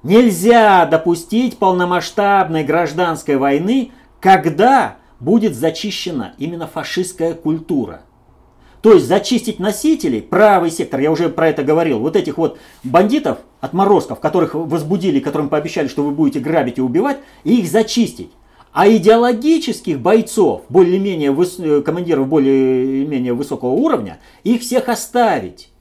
Нельзя допустить полномасштабной гражданской войны, когда будет зачищена именно фашистская культура. То есть зачистить носителей, правый сектор, я уже про это говорил, вот этих вот бандитов, отморозков, которых возбудили, которым пообещали, что вы будете грабить и убивать, и их зачистить. А идеологических бойцов, более-менее выс... командиров более-менее высокого уровня, их всех оставить.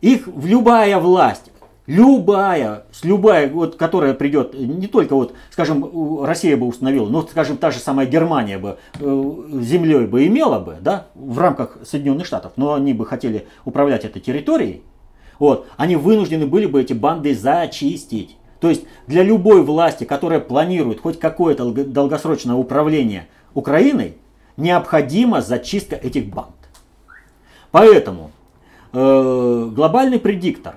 Их любая власть, любая, с любая, вот, которая придет, не только вот, скажем, Россия бы установила, но, скажем, та же самая Германия бы э, землей бы имела бы, да, в рамках Соединенных Штатов, но они бы хотели управлять этой территорией, вот, они вынуждены были бы эти банды зачистить. То есть для любой власти, которая планирует хоть какое-то долгосрочное управление Украиной, необходима зачистка этих банд. Поэтому э, глобальный предиктор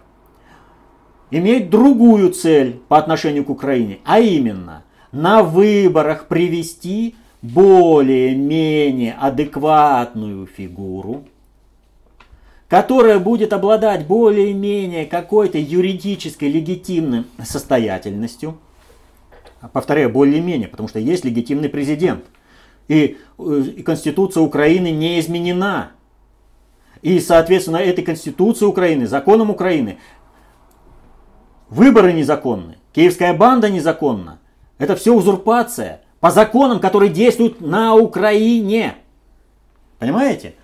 имеет другую цель по отношению к Украине, а именно на выборах привести более-менее адекватную фигуру, которая будет обладать более-менее какой-то юридической легитимной состоятельностью. Повторяю, более-менее, потому что есть легитимный президент. И, э, и Конституция Украины не изменена. И, соответственно, этой Конституции Украины, законом Украины, выборы незаконны, киевская банда незаконна. Это все узурпация по законам, которые действуют на Украине. Понимаете?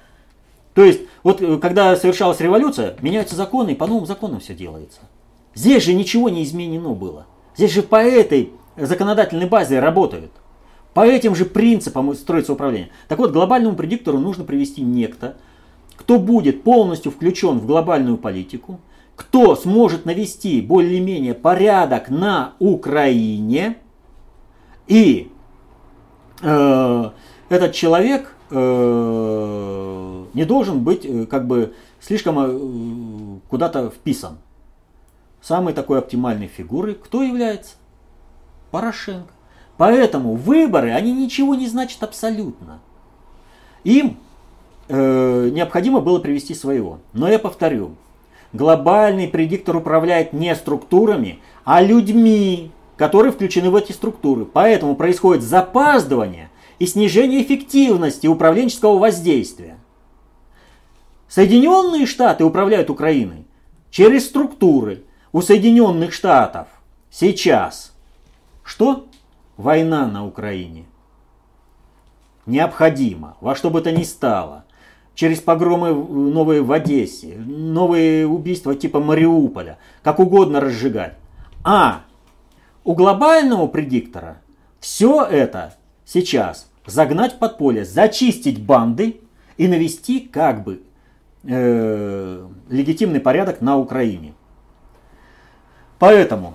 То есть, вот э, когда совершалась революция, меняются законы, и по новым законам все делается. Здесь же ничего не изменено было. Здесь же по этой законодательной базе работают. По этим же принципам строится управление. Так вот, глобальному предиктору нужно привести некто, кто будет полностью включен в глобальную политику, кто сможет навести более-менее порядок на Украине, и э, этот человек э, не должен быть э, как бы слишком э, куда-то вписан. Самой такой оптимальной фигурой кто является? Порошенко. Поэтому выборы, они ничего не значат абсолютно. Им э, необходимо было привести своего. Но я повторю, глобальный предиктор управляет не структурами, а людьми, которые включены в эти структуры. Поэтому происходит запаздывание и снижение эффективности управленческого воздействия. Соединенные Штаты управляют Украиной через структуры. У Соединенных Штатов сейчас что? Война на Украине. Необходимо, во что бы то ни стало. Через погромы новые в Одессе, новые убийства типа Мариуполя, как угодно разжигать. А у глобального предиктора все это сейчас загнать в подполье, зачистить банды и навести как бы э, легитимный порядок на Украине. Поэтому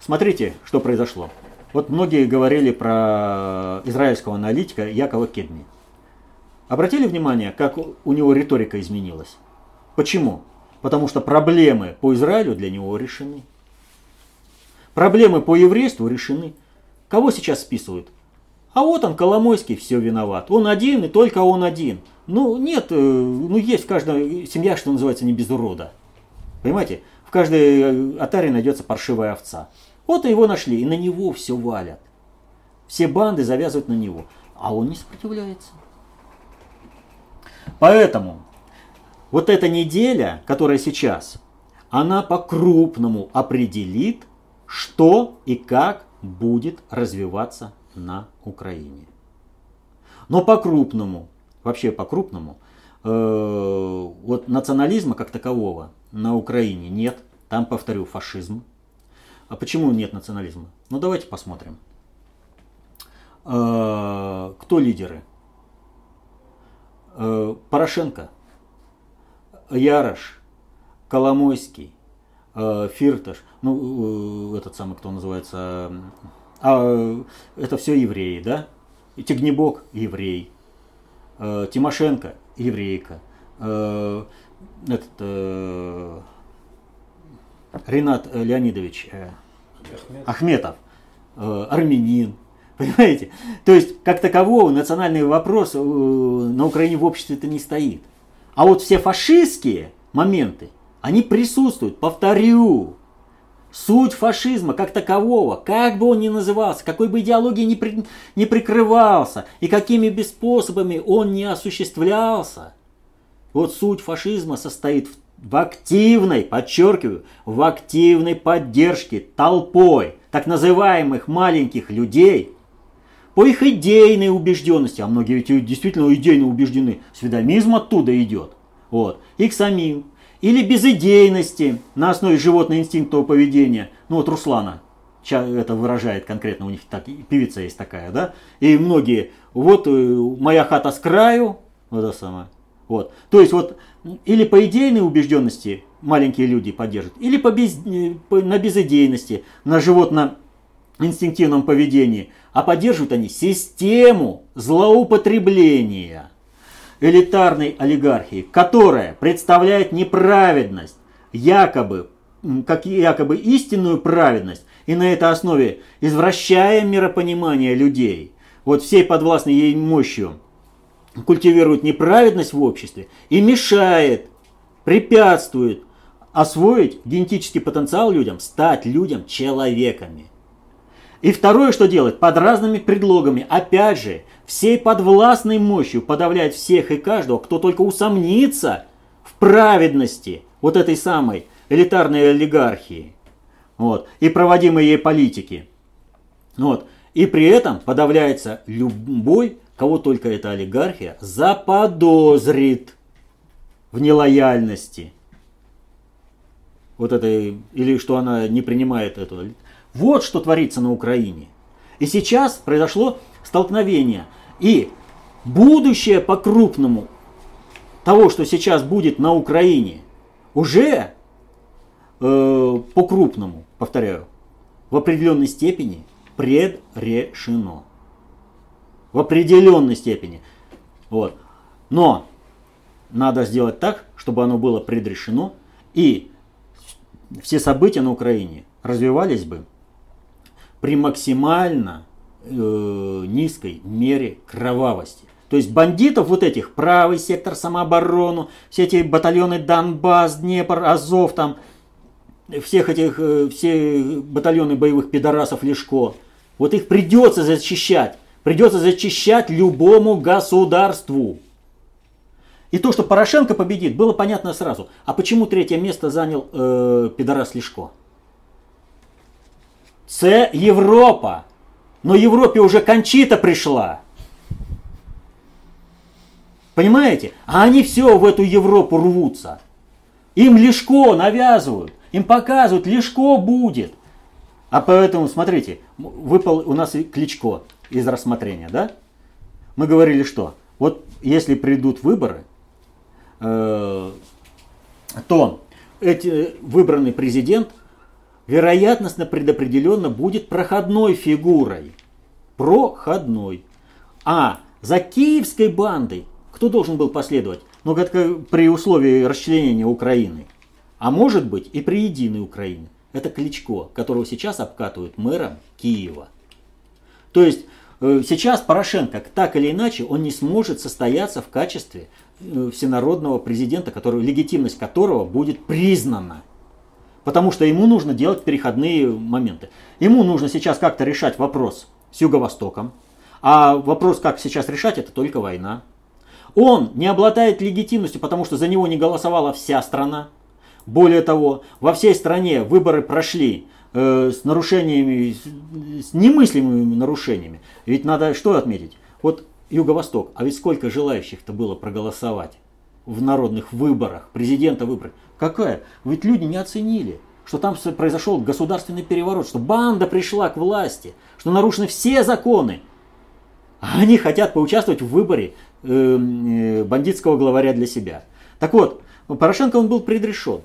смотрите, что произошло. Вот многие говорили про израильского аналитика Якова Кедми. Обратили внимание, как у него риторика изменилась? Почему? Потому что проблемы по Израилю для него решены. Проблемы по еврейству решены. Кого сейчас списывают? А вот он, Коломойский, все виноват. Он один и только он один. Ну, нет, э, ну есть в каждой семья, что называется, не без урода. Понимаете? В каждой э, атаре найдется паршивая овца. Вот и его нашли, и на него все валят. Все банды завязывают на него. А он не сопротивляется. Поэтому вот эта неделя, которая сейчас, она по-крупному определит, что и как будет развиваться на Украине. Но по-крупному, вообще по-крупному, э, вот национализма как такового на Украине нет. Там, повторю, фашизм. А почему нет национализма? Ну давайте посмотрим. Э, кто лидеры? Э, Порошенко, Ярош, Коломойский, э, Фирташ, ну, этот самый, кто называется, а, это все евреи, да? Тигнебок – еврей, Тимошенко – еврейка, этот, Ренат Леонидович Ахметов, армянин, Понимаете? То есть, как такового, национальный вопрос э, на Украине в обществе-то не стоит. А вот все фашистские моменты, они присутствуют. Повторю, суть фашизма как такового, как бы он ни назывался, какой бы идеологией ни, при, ни прикрывался, и какими бы способами он не осуществлялся, вот суть фашизма состоит в, в активной, подчеркиваю, в активной поддержке толпой так называемых маленьких людей – по их идейной убежденности, а многие ведь действительно идейно убеждены, сведомизм оттуда идет, вот, и к самим. Или безидейности на основе животного инстинктового поведения, ну вот Руслана, это выражает конкретно, у них так, певица есть такая, да, и многие, вот э, моя хата с краю, вот это самое, вот, то есть вот, или по идейной убежденности маленькие люди поддержат, или по без, э, по, на безидейности, на животно инстинктивном поведении, а поддерживают они систему злоупотребления элитарной олигархии, которая представляет неправедность, якобы, как якобы истинную праведность, и на этой основе извращая миропонимание людей, вот всей подвластной ей мощью, культивирует неправедность в обществе и мешает, препятствует освоить генетический потенциал людям, стать людям человеками. И второе, что делать, под разными предлогами, опять же, всей подвластной мощью подавлять всех и каждого, кто только усомнится в праведности вот этой самой элитарной олигархии вот, и проводимой ей политики. Вот. И при этом подавляется любой, кого только эта олигархия заподозрит в нелояльности. Вот это, или что она не принимает эту вот что творится на Украине. И сейчас произошло столкновение. И будущее по-крупному того, что сейчас будет на Украине, уже э, по-крупному, повторяю, в определенной степени предрешено. В определенной степени. Вот. Но надо сделать так, чтобы оно было предрешено, и все события на Украине развивались бы при максимально э, низкой мере кровавости. То есть бандитов вот этих, правый сектор самооборону, все эти батальоны Донбасс, Днепр, Азов, там, всех этих, э, все батальоны боевых пидорасов Лешко, вот их придется зачищать. Придется зачищать любому государству. И то, что Порошенко победит, было понятно сразу. А почему третье место занял э, пидорас Лешко? Це Європа. Но Европе уже Кончита пришла. Понимаете? А они все в эту Европу рвутся. Им Лешко навязывают. Им показывают, Лешко будет. А поэтому, смотрите, выпал у нас Кличко из рассмотрения, да? Мы говорили, что вот если придут выборы, э, то эти, выбранный президент вероятностно предопределенно будет проходной фигурой. Проходной. А за киевской бандой кто должен был последовать? Ну, как при условии расчленения Украины. А может быть и при единой Украине. Это Кличко, которого сейчас обкатывают мэром Киева. То есть э, сейчас Порошенко, так или иначе, он не сможет состояться в качестве э, всенародного президента, который, легитимность которого будет признана Потому что ему нужно делать переходные моменты. Ему нужно сейчас как-то решать вопрос с Юго-Востоком. А вопрос, как сейчас решать, это только война. Он не обладает легитимностью, потому что за него не голосовала вся страна. Более того, во всей стране выборы прошли э, с нарушениями, с немыслимыми нарушениями. Ведь надо что отметить? Вот Юго-Восток, а ведь сколько желающих-то было проголосовать в народных выборах, президента выбрать? Какая? Ведь люди не оценили, что там произошел государственный переворот, что банда пришла к власти, что нарушены все законы. А они хотят поучаствовать в выборе э, э, бандитского главаря для себя. Так вот, Порошенко он был предрешен.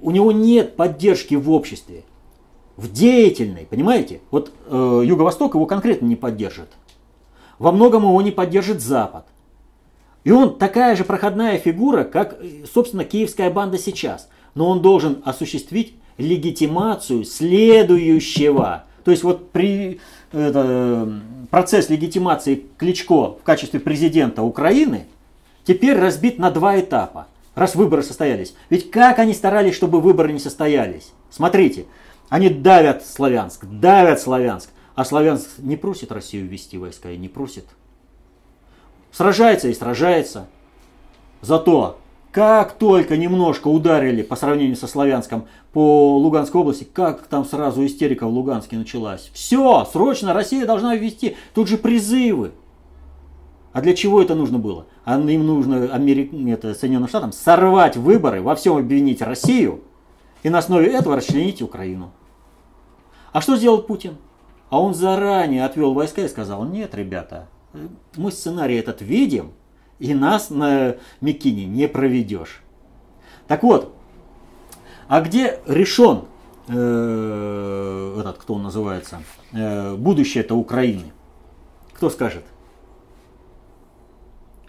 У него нет поддержки в обществе, в деятельной, понимаете? Вот э, Юго-Восток его конкретно не поддержит. Во многом его не поддержит Запад. И он такая же проходная фигура, как, собственно, киевская банда сейчас. Но он должен осуществить легитимацию следующего. То есть вот при это, процесс легитимации Кличко в качестве президента Украины теперь разбит на два этапа, раз выборы состоялись. Ведь как они старались, чтобы выборы не состоялись? Смотрите, они давят Славянск, давят Славянск. А Славянск не просит Россию ввести войска и не просит. Сражается и сражается. Зато, как только немножко ударили по сравнению со Славянском по Луганской области, как там сразу истерика в Луганске началась. Все, срочно Россия должна ввести. Тут же призывы. А для чего это нужно было? А им нужно Америк... это, Соединенным Штатам сорвать выборы, во всем обвинить Россию и на основе этого расчленить Украину. А что сделал Путин? А он заранее отвел войска и сказал, нет, ребята, мы сценарий этот видим, и нас на Микине не проведешь. Так вот, а где решен э, этот, кто он называется, э, будущее это Украины? Кто скажет?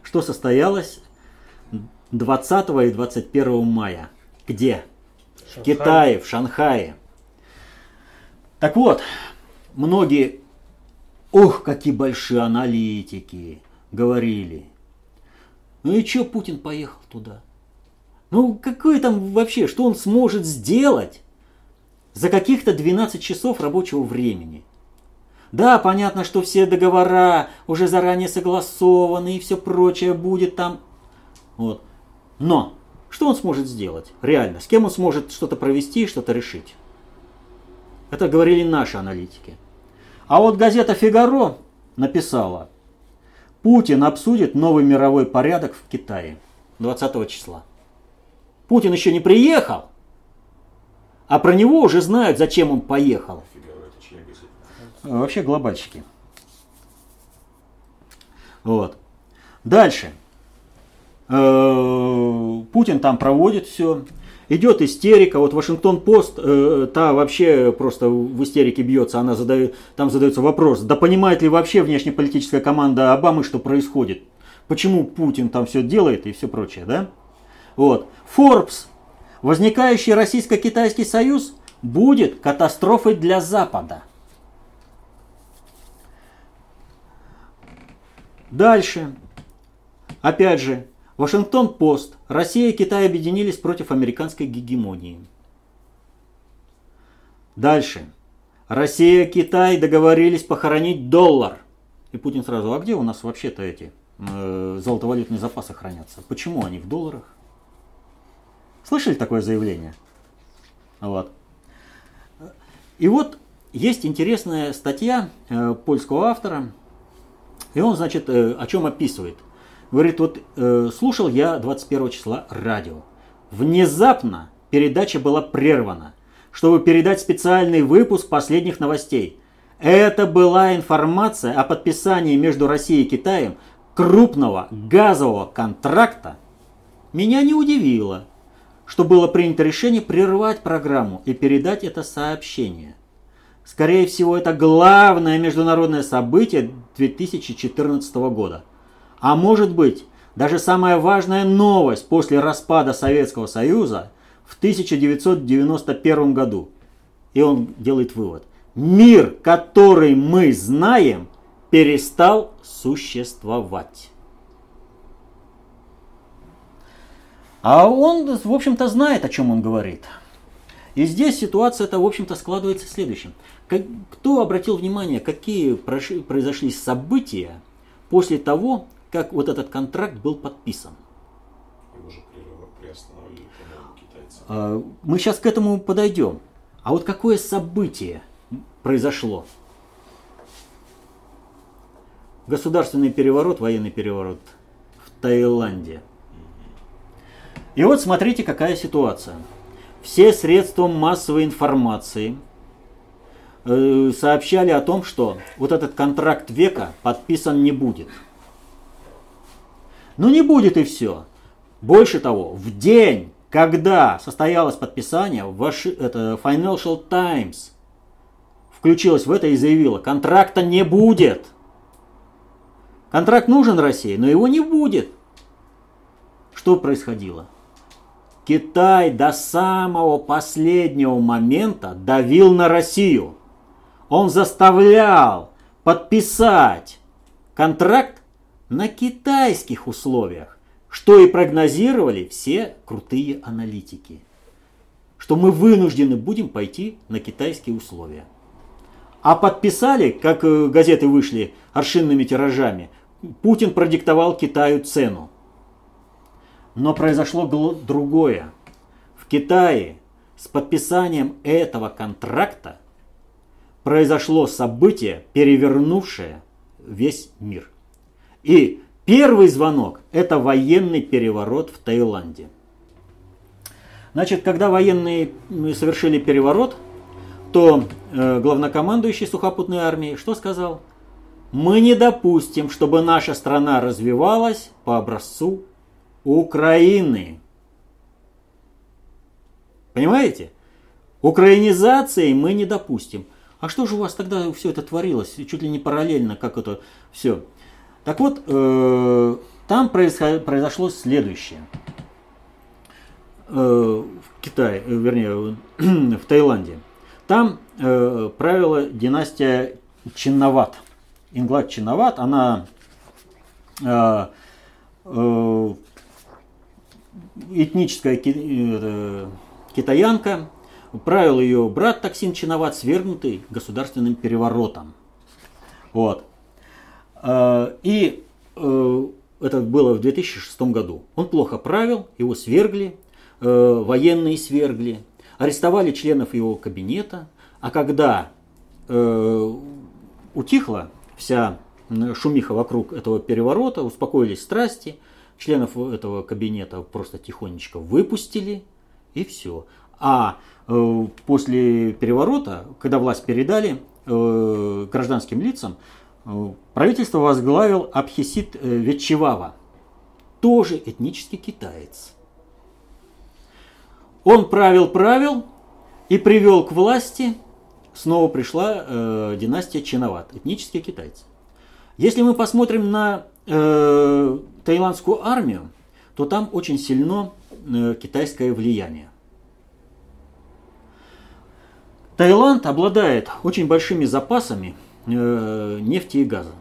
Что состоялось 20 и 21 мая? Где? Шанхай. В Китае, в Шанхае. Так вот, многие, ох, какие большие аналитики, говорили. Ну и что Путин поехал туда? Ну какой там вообще, что он сможет сделать за каких-то 12 часов рабочего времени? Да, понятно, что все договора уже заранее согласованы и все прочее будет там. Вот. Но что он сможет сделать? Реально, с кем он сможет что-то провести, что-то решить? Это говорили наши аналитики. А вот газета «Фигаро» написала, Путин обсудит новый мировой порядок в Китае 20 числа. Путин еще не приехал, а про него уже знают, зачем он поехал. Вообще глобальщики. Вот. Дальше. Э, Путин там проводит все идет истерика. Вот Вашингтон Пост, э, та вообще просто в истерике бьется. Она задает, там задается вопрос, да понимает ли вообще внешнеполитическая команда Обамы, что происходит? Почему Путин там все делает и все прочее, да? Вот. Forbes. Возникающий российско-китайский союз будет катастрофой для Запада. Дальше. Опять же, Вашингтон-Пост. Россия и Китай объединились против американской гегемонии. Дальше. Россия и Китай договорились похоронить доллар. И Путин сразу, а где у нас вообще-то эти э, золотовалютные запасы хранятся? Почему они в долларах? Слышали такое заявление? Вот. И вот есть интересная статья э, польского автора, и он, значит, э, о чем описывает – Говорит, вот э, слушал я 21 числа радио. Внезапно передача была прервана, чтобы передать специальный выпуск последних новостей. Это была информация о подписании между Россией и Китаем крупного газового контракта. Меня не удивило, что было принято решение прервать программу и передать это сообщение. Скорее всего, это главное международное событие 2014 года. А может быть, даже самая важная новость после распада Советского Союза в 1991 году. И он делает вывод. Мир, который мы знаем, перестал существовать. А он, в общем-то, знает, о чем он говорит. И здесь ситуация-то, в общем-то, складывается следующим. Кто обратил внимание, какие произошли события после того, как вот этот контракт был подписан. тоже приостановили, по-моему, китайцы. А, мы сейчас к этому подойдем. А вот какое событие произошло? Государственный переворот, военный переворот в Таиланде. И вот смотрите, какая ситуация. Все средства массовой информации э, сообщали о том, что вот этот контракт века подписан не будет. Ну не будет и все. Больше того, в день, когда состоялось подписание, ваши, это Financial Times включилась в это и заявила, контракта не будет. Контракт нужен России, но его не будет. Что происходило? Китай до самого последнего момента давил на Россию. Он заставлял подписать контракт на китайских условиях, что и прогнозировали все крутые аналитики, что мы вынуждены будем пойти на китайские условия. А подписали, как э, газеты вышли аршинными тиражами, Путин продиктовал Китаю цену. Но произошло другое. В Китае с подписанием этого контракта произошло событие, перевернувшее весь мир. И первый звонок – это военный переворот в Таиланде. Значит, когда военные совершили переворот, то э, главнокомандующий сухопутной армии что сказал? Мы не допустим, чтобы наша страна развивалась по образцу Украины. Понимаете? Украинизации мы не допустим. А что же у вас тогда все это творилось? Чуть ли не параллельно, как это все. Так вот, э, там произошло следующее. Э, в Китае, э, вернее, в Таиланде. Там э, правила династия Чинноват. Инглад Чинноват, она этническая китаянка, правил ее брат Таксин Чиноват, свергнутый государственным переворотом. Вот. Э, и э, это было в 2006 году. Он плохо правил, его свергли, военные свергли, арестовали членов его кабинета, а когда утихла вся шумиха вокруг этого переворота, успокоились страсти – членов этого кабинета просто тихонечко выпустили, и все. А э, после переворота, когда власть передали э, гражданским лицам, э, правительство возглавил Абхисит э, Ветчевава, тоже этнический китаец. Он правил-правил и привел к власти, снова пришла э, династия Чиноват, этнические китайцы. Если мы посмотрим на э, таиландскую армию, то там очень сильно э, китайское влияние. Таиланд обладает очень большими запасами нефти и газа.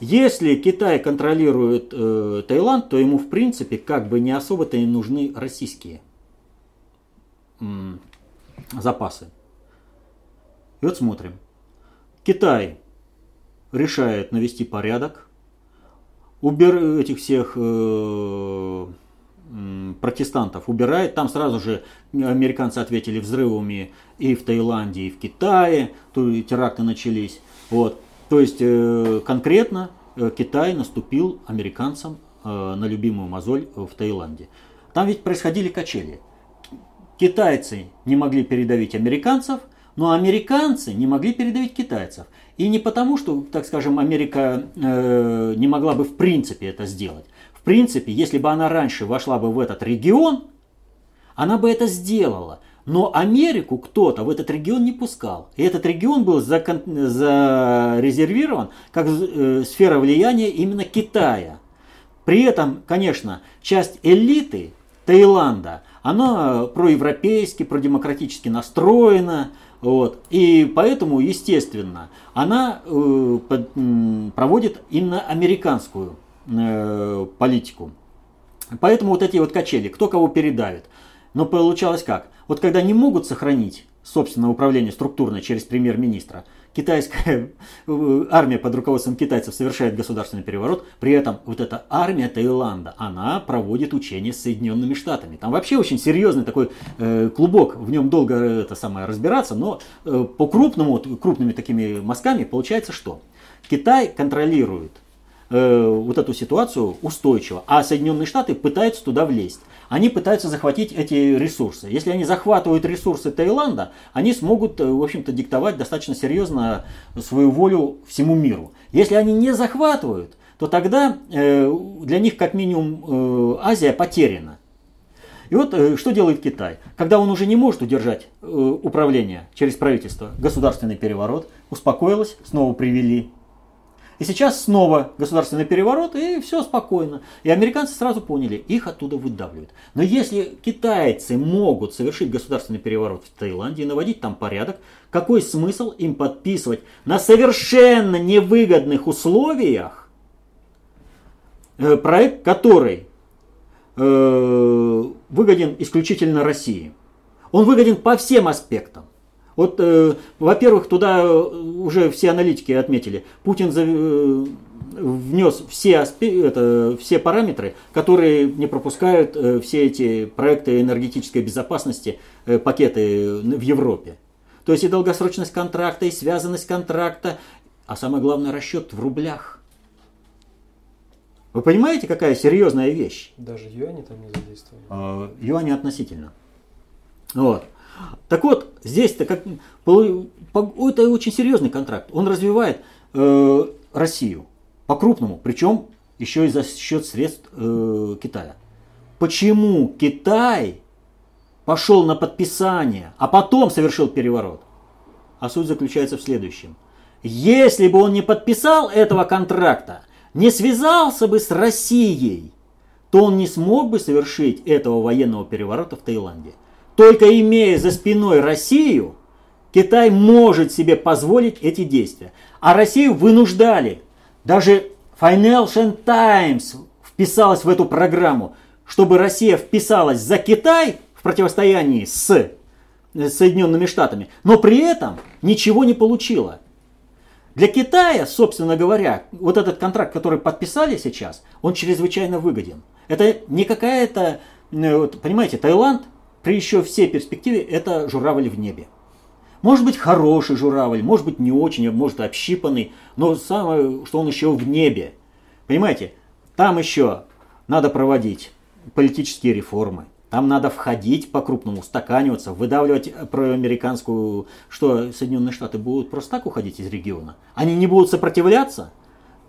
Если Китай контролирует э, Таиланд, то ему в принципе как бы не особо-то и нужны российские э, запасы. И вот смотрим. Китай решает навести порядок, убер этих всех э, протестантов убирает. Там сразу же американцы ответили взрывами и в Таиланде, и в Китае, то теракты начались. Вот. То есть э, конкретно э, Китай наступил американцам э, на любимую мозоль в Таиланде. Там ведь происходили качели. Китайцы не могли передавить американцев, но американцы не могли передавить китайцев. И не потому, что, так скажем, Америка не могла бы в принципе это сделать. В принципе, если бы она раньше вошла бы в этот регион, она бы это сделала. Но Америку кто-то в этот регион не пускал. И этот регион был зарезервирован как э, сфера влияния именно Китая. При этом, конечно, часть элиты Таиланда, она проевропейски, продемократически настроена, вот. И поэтому, естественно, она э, под, э, проводит именно американскую э, политику. Поэтому вот эти вот качели, кто кого передавит. Но получалось как? Вот когда не могут сохранить собственное управление структурное через премьер-министра, китайская э, армия под руководством китайцев совершает государственный переворот, при этом вот эта армия Таиланда, она проводит учения с Соединенными Штатами. Там вообще очень серьезный такой э, клубок, в нем долго это самое разбираться, но э, по крупному, крупными такими мазками получается что? Китай контролирует э, вот эту ситуацию устойчиво, а Соединенные Штаты пытаются туда влезть они пытаются захватить эти ресурсы. Если они захватывают ресурсы Таиланда, они смогут, э, в общем-то, диктовать достаточно серьезно свою волю всему миру. Если они не захватывают, то тогда э, для них как минимум э, Азия потеряна. И вот что делает Китай? Когда он уже не может удержать управление через правительство, государственный переворот, успокоилось, снова привели и сейчас снова государственный переворот, и все спокойно. И американцы сразу поняли, их оттуда выдавливают. Но если китайцы могут совершить государственный переворот в Таиланде и наводить там порядок, какой смысл им подписывать на совершенно невыгодных условиях э, проект, который э, выгоден исключительно России? Он выгоден по всем аспектам. Вот, э, во-первых, туда э, уже все аналитики отметили, Путин за, э, внес все, это, все параметры, которые не пропускают э, все эти проекты энергетической безопасности, э, пакеты в Европе. То есть и долгосрочность контракта, и связанность контракта, а самое главное расчет в рублях. Вы понимаете, какая серьезная вещь? Даже юани там не задействованы. А, юани относительно. Вот. Так вот, здесь-то как это очень серьезный контракт. Он развивает э, Россию по-крупному, причем еще и за счет средств э, Китая. Почему Китай пошел на подписание, а потом совершил переворот? А суть заключается в следующем. Если бы он не подписал этого контракта, не связался бы с Россией, то он не смог бы совершить этого военного переворота в Таиланде. Только имея за спиной Россию, Китай может себе позволить эти действия. А Россию вынуждали. Даже Financial Times вписалась в эту программу, чтобы Россия вписалась за Китай в противостоянии с Соединенными Штатами, но при этом ничего не получила. Для Китая, собственно говоря, вот этот контракт, который подписали сейчас, он чрезвычайно выгоден. Это не какая-то, э, понимаете, Таиланд при еще всей перспективе это журавль в небе. Может быть хороший журавль, может быть не очень, а может общипанный, но самое, что он еще в небе. Понимаете, там еще надо проводить политические реформы. Там надо входить по-крупному, стаканиваться, выдавливать проамериканскую... Что, Соединенные Штаты будут просто так уходить из региона? Они не будут сопротивляться?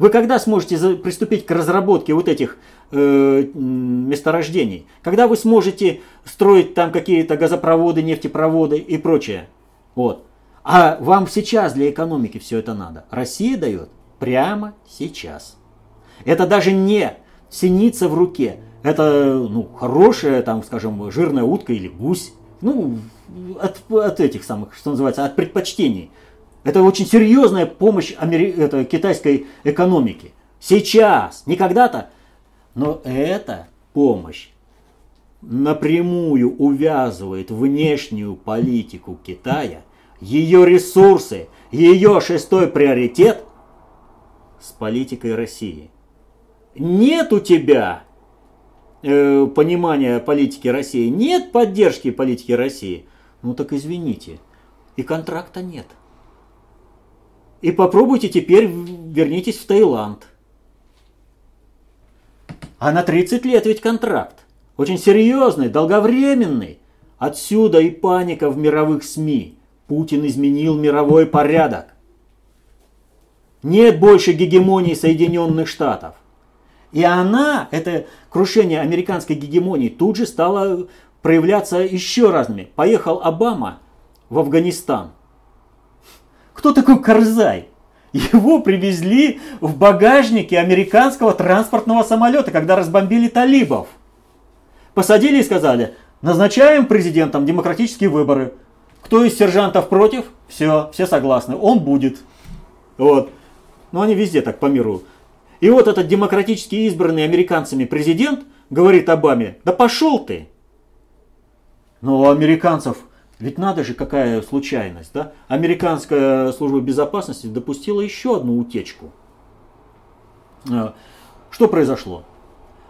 Вы когда сможете приступить к разработке вот этих э, месторождений? Когда вы сможете строить там какие-то газопроводы, нефтепроводы и прочее? Вот. А вам сейчас для экономики все это надо. Россия дает прямо сейчас. Это даже не синица в руке. Это ну, хорошая, там, скажем, жирная утка или гусь. Ну, от, от этих самых, что называется, от предпочтений. Это очень серьезная помощь Амери... это, китайской экономике. Сейчас, не когда-то. Но эта помощь напрямую увязывает внешнюю политику Китая, ее ресурсы, ее шестой приоритет с политикой России. Нет у тебя э, понимания политики России, нет поддержки политики России, ну так извините, и контракта нет. И попробуйте теперь вернитесь в Таиланд. А на 30 лет ведь контракт. Очень серьезный, долговременный. Отсюда и паника в мировых СМИ. Путин изменил мировой порядок. Нет больше гегемонии Соединенных Штатов. И она, это крушение американской гегемонии, тут же стало проявляться еще разными. Поехал Обама в Афганистан – кто такой Карзай? Его привезли в багажнике американского транспортного самолета, когда разбомбили талибов. Посадили и сказали, назначаем президентом демократические выборы. Кто из сержантов против? Все, все согласны, он будет. Вот. Но они везде так по миру. И вот этот демократически избранный американцами президент говорит Обаме, да пошел ты. Но у американцев Ведь надо же, какая случайность, да? Американская служба безопасности допустила еще одну утечку. А, что произошло?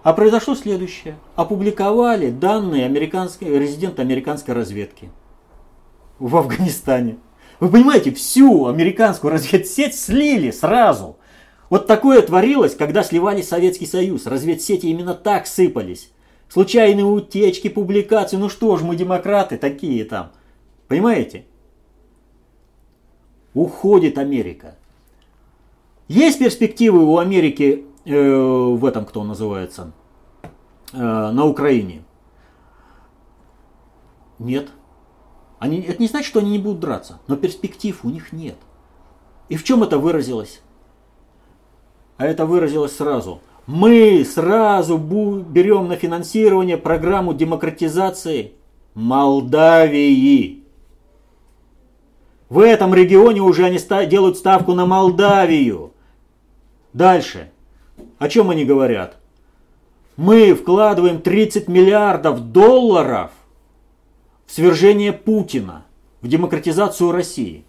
А произошло следующее. Опубликовали данные американской, резидента американской разведки в Афганистане. Вы понимаете, всю американскую разведсеть слили сразу. Вот такое творилось, когда сливали Советский Союз. Разведсети именно так сыпались. Случайные утечки, публикации. Ну что ж, мы демократы такие там. Понимаете? Уходит Америка. Есть перспективы у Америки э, в этом, кто называется, э, на Украине? Нет. Они, это не значит, что они не будут драться, но перспектив у них нет. И в чем это выразилось? А это выразилось сразу. Мы сразу берем на финансирование программу демократизации Молдавии. В этом регионе уже они делают ставку на Молдавию. Дальше. О чем они говорят? Мы вкладываем 30 миллиардов долларов свержение Путина, в демократизацию России.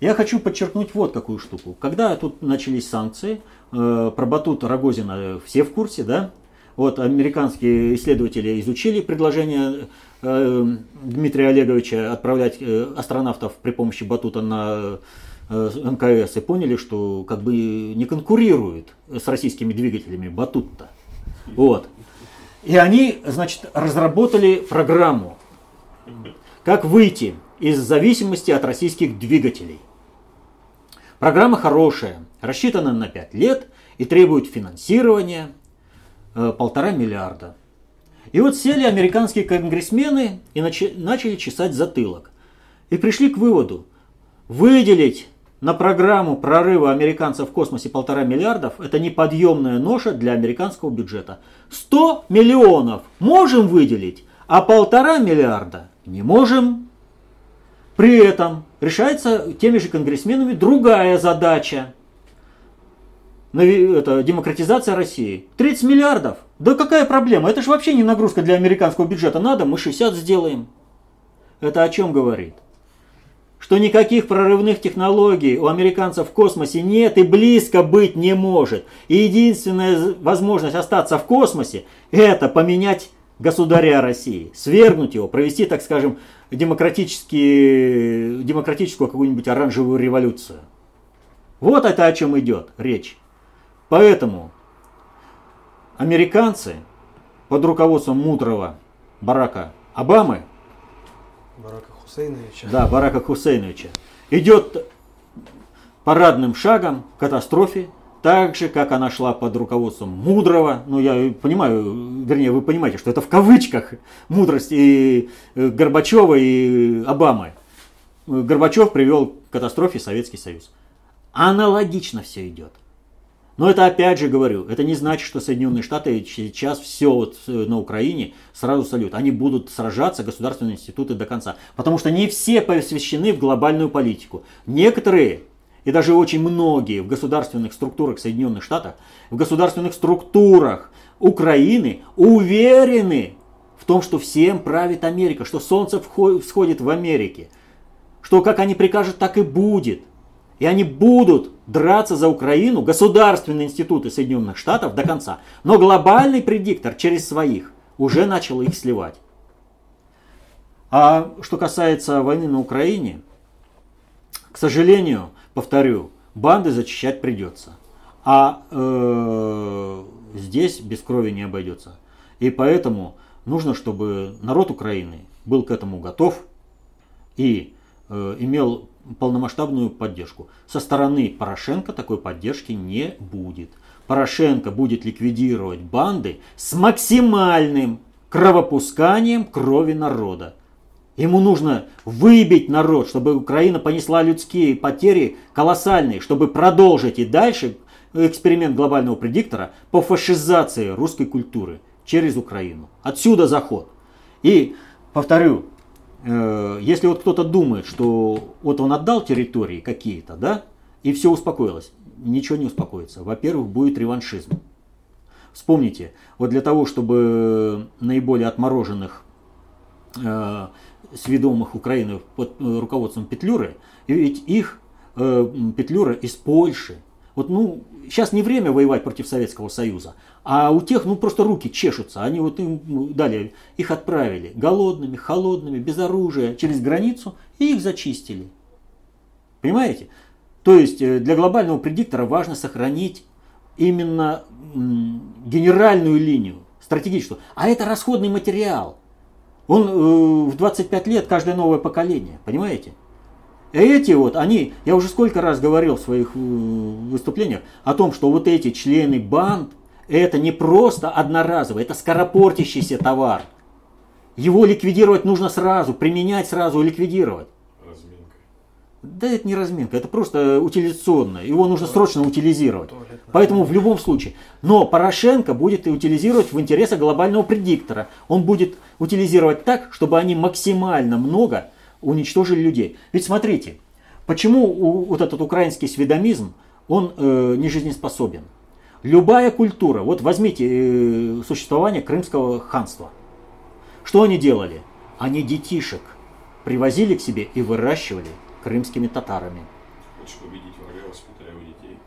Я хочу подчеркнуть вот какую штуку. Когда тут начались санкции, э, про Батут Рогозина все в курсе, да? Вот американские исследователи изучили предложение э, Дмитрия Олеговича отправлять э, астронавтов при помощи Батута на э, МКС и поняли, что как бы не конкурирует с российскими двигателями Батут-то. Вот. И они, значит, разработали программу как выйти из зависимости от российских двигателей. Программа хорошая, рассчитана на 5 лет и требует финансирования э, полтора миллиарда. И вот сели американские конгрессмены и начали чесать затылок. И пришли к выводу, выделить на программу прорыва американцев в космосе полтора миллиардов – это неподъемная ноша для американского бюджета. 100 миллионов можем выделить, а полтора миллиарда не можем. При этом решается теми же конгрессменами другая задача. Это демократизация России. 30 миллиардов. Да какая проблема? Это же вообще не нагрузка для американского бюджета. Надо, мы 60 сделаем. Это о чем говорит? Что никаких прорывных технологий у американцев в космосе нет и близко быть не может. И единственная возможность остаться в космосе – это поменять государя России, свергнуть его, провести, так скажем, демократическую какую-нибудь оранжевую революцию. Вот это о чем идет речь. Поэтому американцы под руководством мудрого Барака Обамы, Барака Хусейновича, да, Барака Хусейновича, идет парадным шагом к катастрофе так же, как она шла под руководством мудрого, ну я понимаю, вернее вы понимаете, что это в кавычках мудрость и э, Горбачева и Обамы. Горбачев привел к катастрофе Советский Союз. Аналогично все идет. Но это опять же говорю, это не значит, что Соединенные Штаты сейчас все вот э, на Украине сразу салют. Они будут сражаться, государственные институты до конца. Потому что не все посвящены в глобальную политику. Некоторые и даже очень многие в государственных структурах Соединенных Штатов, в государственных структурах Украины уверены в том, что всем правит Америка, что солнце всходит в Америке, что как они прикажут, так и будет. И они будут драться за Украину, государственные институты Соединенных Штатов до конца. Но глобальный предиктор через своих уже начал их сливать. А что касается войны на Украине, к сожалению, повторю, банды зачищать придется. А э, здесь без крови не обойдется. И поэтому нужно, чтобы народ Украины был к этому готов и э, имел полномасштабную поддержку. Со стороны Порошенко такой поддержки не будет. Порошенко будет ликвидировать банды с максимальным кровопусканием крови народа. Ему нужно выбить народ, чтобы Украина понесла людские потери колоссальные, чтобы продолжить и дальше эксперимент глобального предиктора по фашизации русской культуры через Украину. Отсюда заход. И повторю, если вот кто-то думает, что вот он отдал территории какие-то, да, и все успокоилось, ничего не успокоится. Во-первых, будет реваншизм. Вспомните, вот для того, чтобы наиболее отмороженных э, сведомых Украины под э, руководством Петлюры, ведь их э, Петлюра из Польши. Вот, ну, сейчас не время воевать против Советского Союза, а у тех, ну, просто руки чешутся. Они вот им ну, дали, их отправили голодными, холодными, без оружия через границу, и их зачистили. Понимаете? То есть э, для глобального предиктора важно сохранить именно генеральную линию, стратегическую. А это расходный материал. Он э, в 25 лет каждое новое поколение, понимаете? Эти вот, они, я уже сколько раз говорил в своих э, выступлениях о том, что вот эти члены банд, это не просто одноразовый, это скоропортящийся товар. Его ликвидировать нужно сразу, применять сразу, ликвидировать. Да это не разминка, это просто утилизационно. Его нужно срочно утилизировать. Поэтому в любом случае. Но Порошенко будет и утилизировать в интересах глобального предиктора. Он будет утилизировать так, чтобы они максимально много уничтожили людей. Ведь смотрите, почему вот этот украинский сведомизм, он э, не жизнеспособен. Любая культура, вот возьмите э, существование Крымского ханства. Что они делали? Они детишек привозили к себе и выращивали крымскими татарами. Хочешь победить врага, воспитали у детей.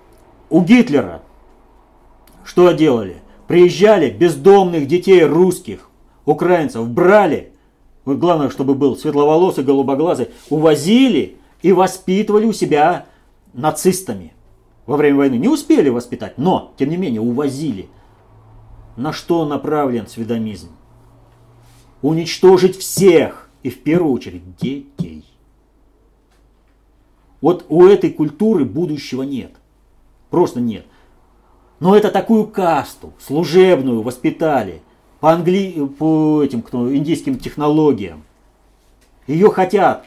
У Гитлера что делали? Приезжали бездомных детей русских, украинцев, брали, вот главное, чтобы был светловолосый, голубоглазый, увозили и воспитывали у себя нацистами во время войны. Не успели воспитать, но, тем не менее, увозили. На что направлен сведомизм? Уничтожить всех, и в первую очередь детей. Вот у этой культуры будущего нет. Просто нет. Но это такую касту, служебную, воспитали по, англи... по этим кто, индийским технологиям. Ее хотят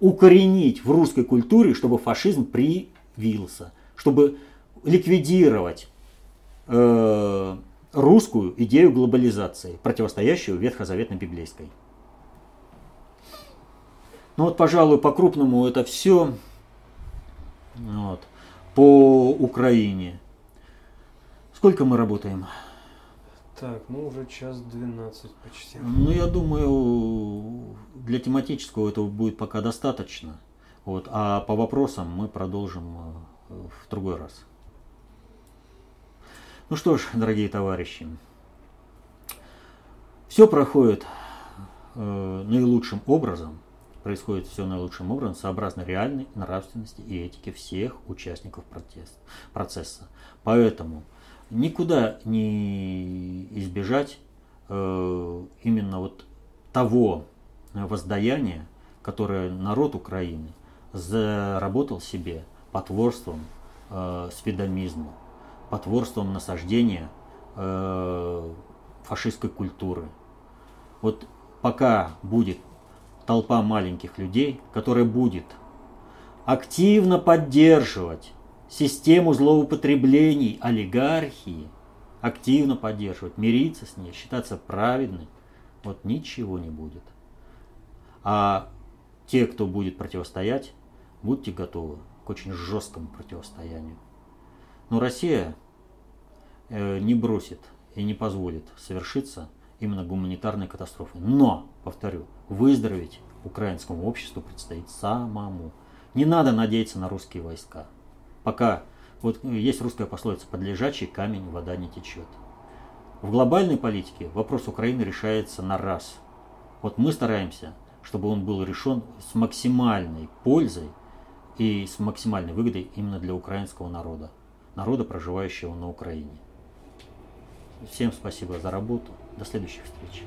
укоренить в русской культуре, чтобы фашизм привился, чтобы ликвидировать э, русскую идею глобализации, противостоящую ветхозаветной библейской. Ну вот, пожалуй, по-крупному это все. Вот. По Украине. Сколько мы работаем? Так, ну уже час 12 почти. Ну, я думаю, для тематического этого будет пока достаточно. Вот. А по вопросам мы продолжим э, в другой раз. Ну что ж, дорогие товарищи, все проходит э, наилучшим образом – происходит все наилучшим образом, сообразно реальной нравственности и этике всех участников процесса. Поэтому никуда не избежать э, именно вот того воздаяния, которое народ Украины заработал себе потворством э, сведомизму, потворством насаждения э, фашистской культуры. Вот пока будет толпа маленьких людей, которая будет активно поддерживать систему злоупотреблений олигархии, активно поддерживать, мириться с ней, считаться праведным, вот ничего не будет. А те, кто будет противостоять, будьте готовы к очень жесткому противостоянию. Но Россия э, не бросит и не позволит совершиться именно гуманитарной катастрофы. Но, повторю, выздороветь украинскому обществу предстоит самому. Не надо надеяться на русские войска. Пока вот есть русская пословица «под лежачий камень вода не течет». В глобальной политике вопрос Украины решается на раз. Вот мы стараемся, чтобы он был решен с максимальной пользой и с максимальной выгодой именно для украинского народа, народа, проживающего на Украине. Всем спасибо за работу. До следующих встреч.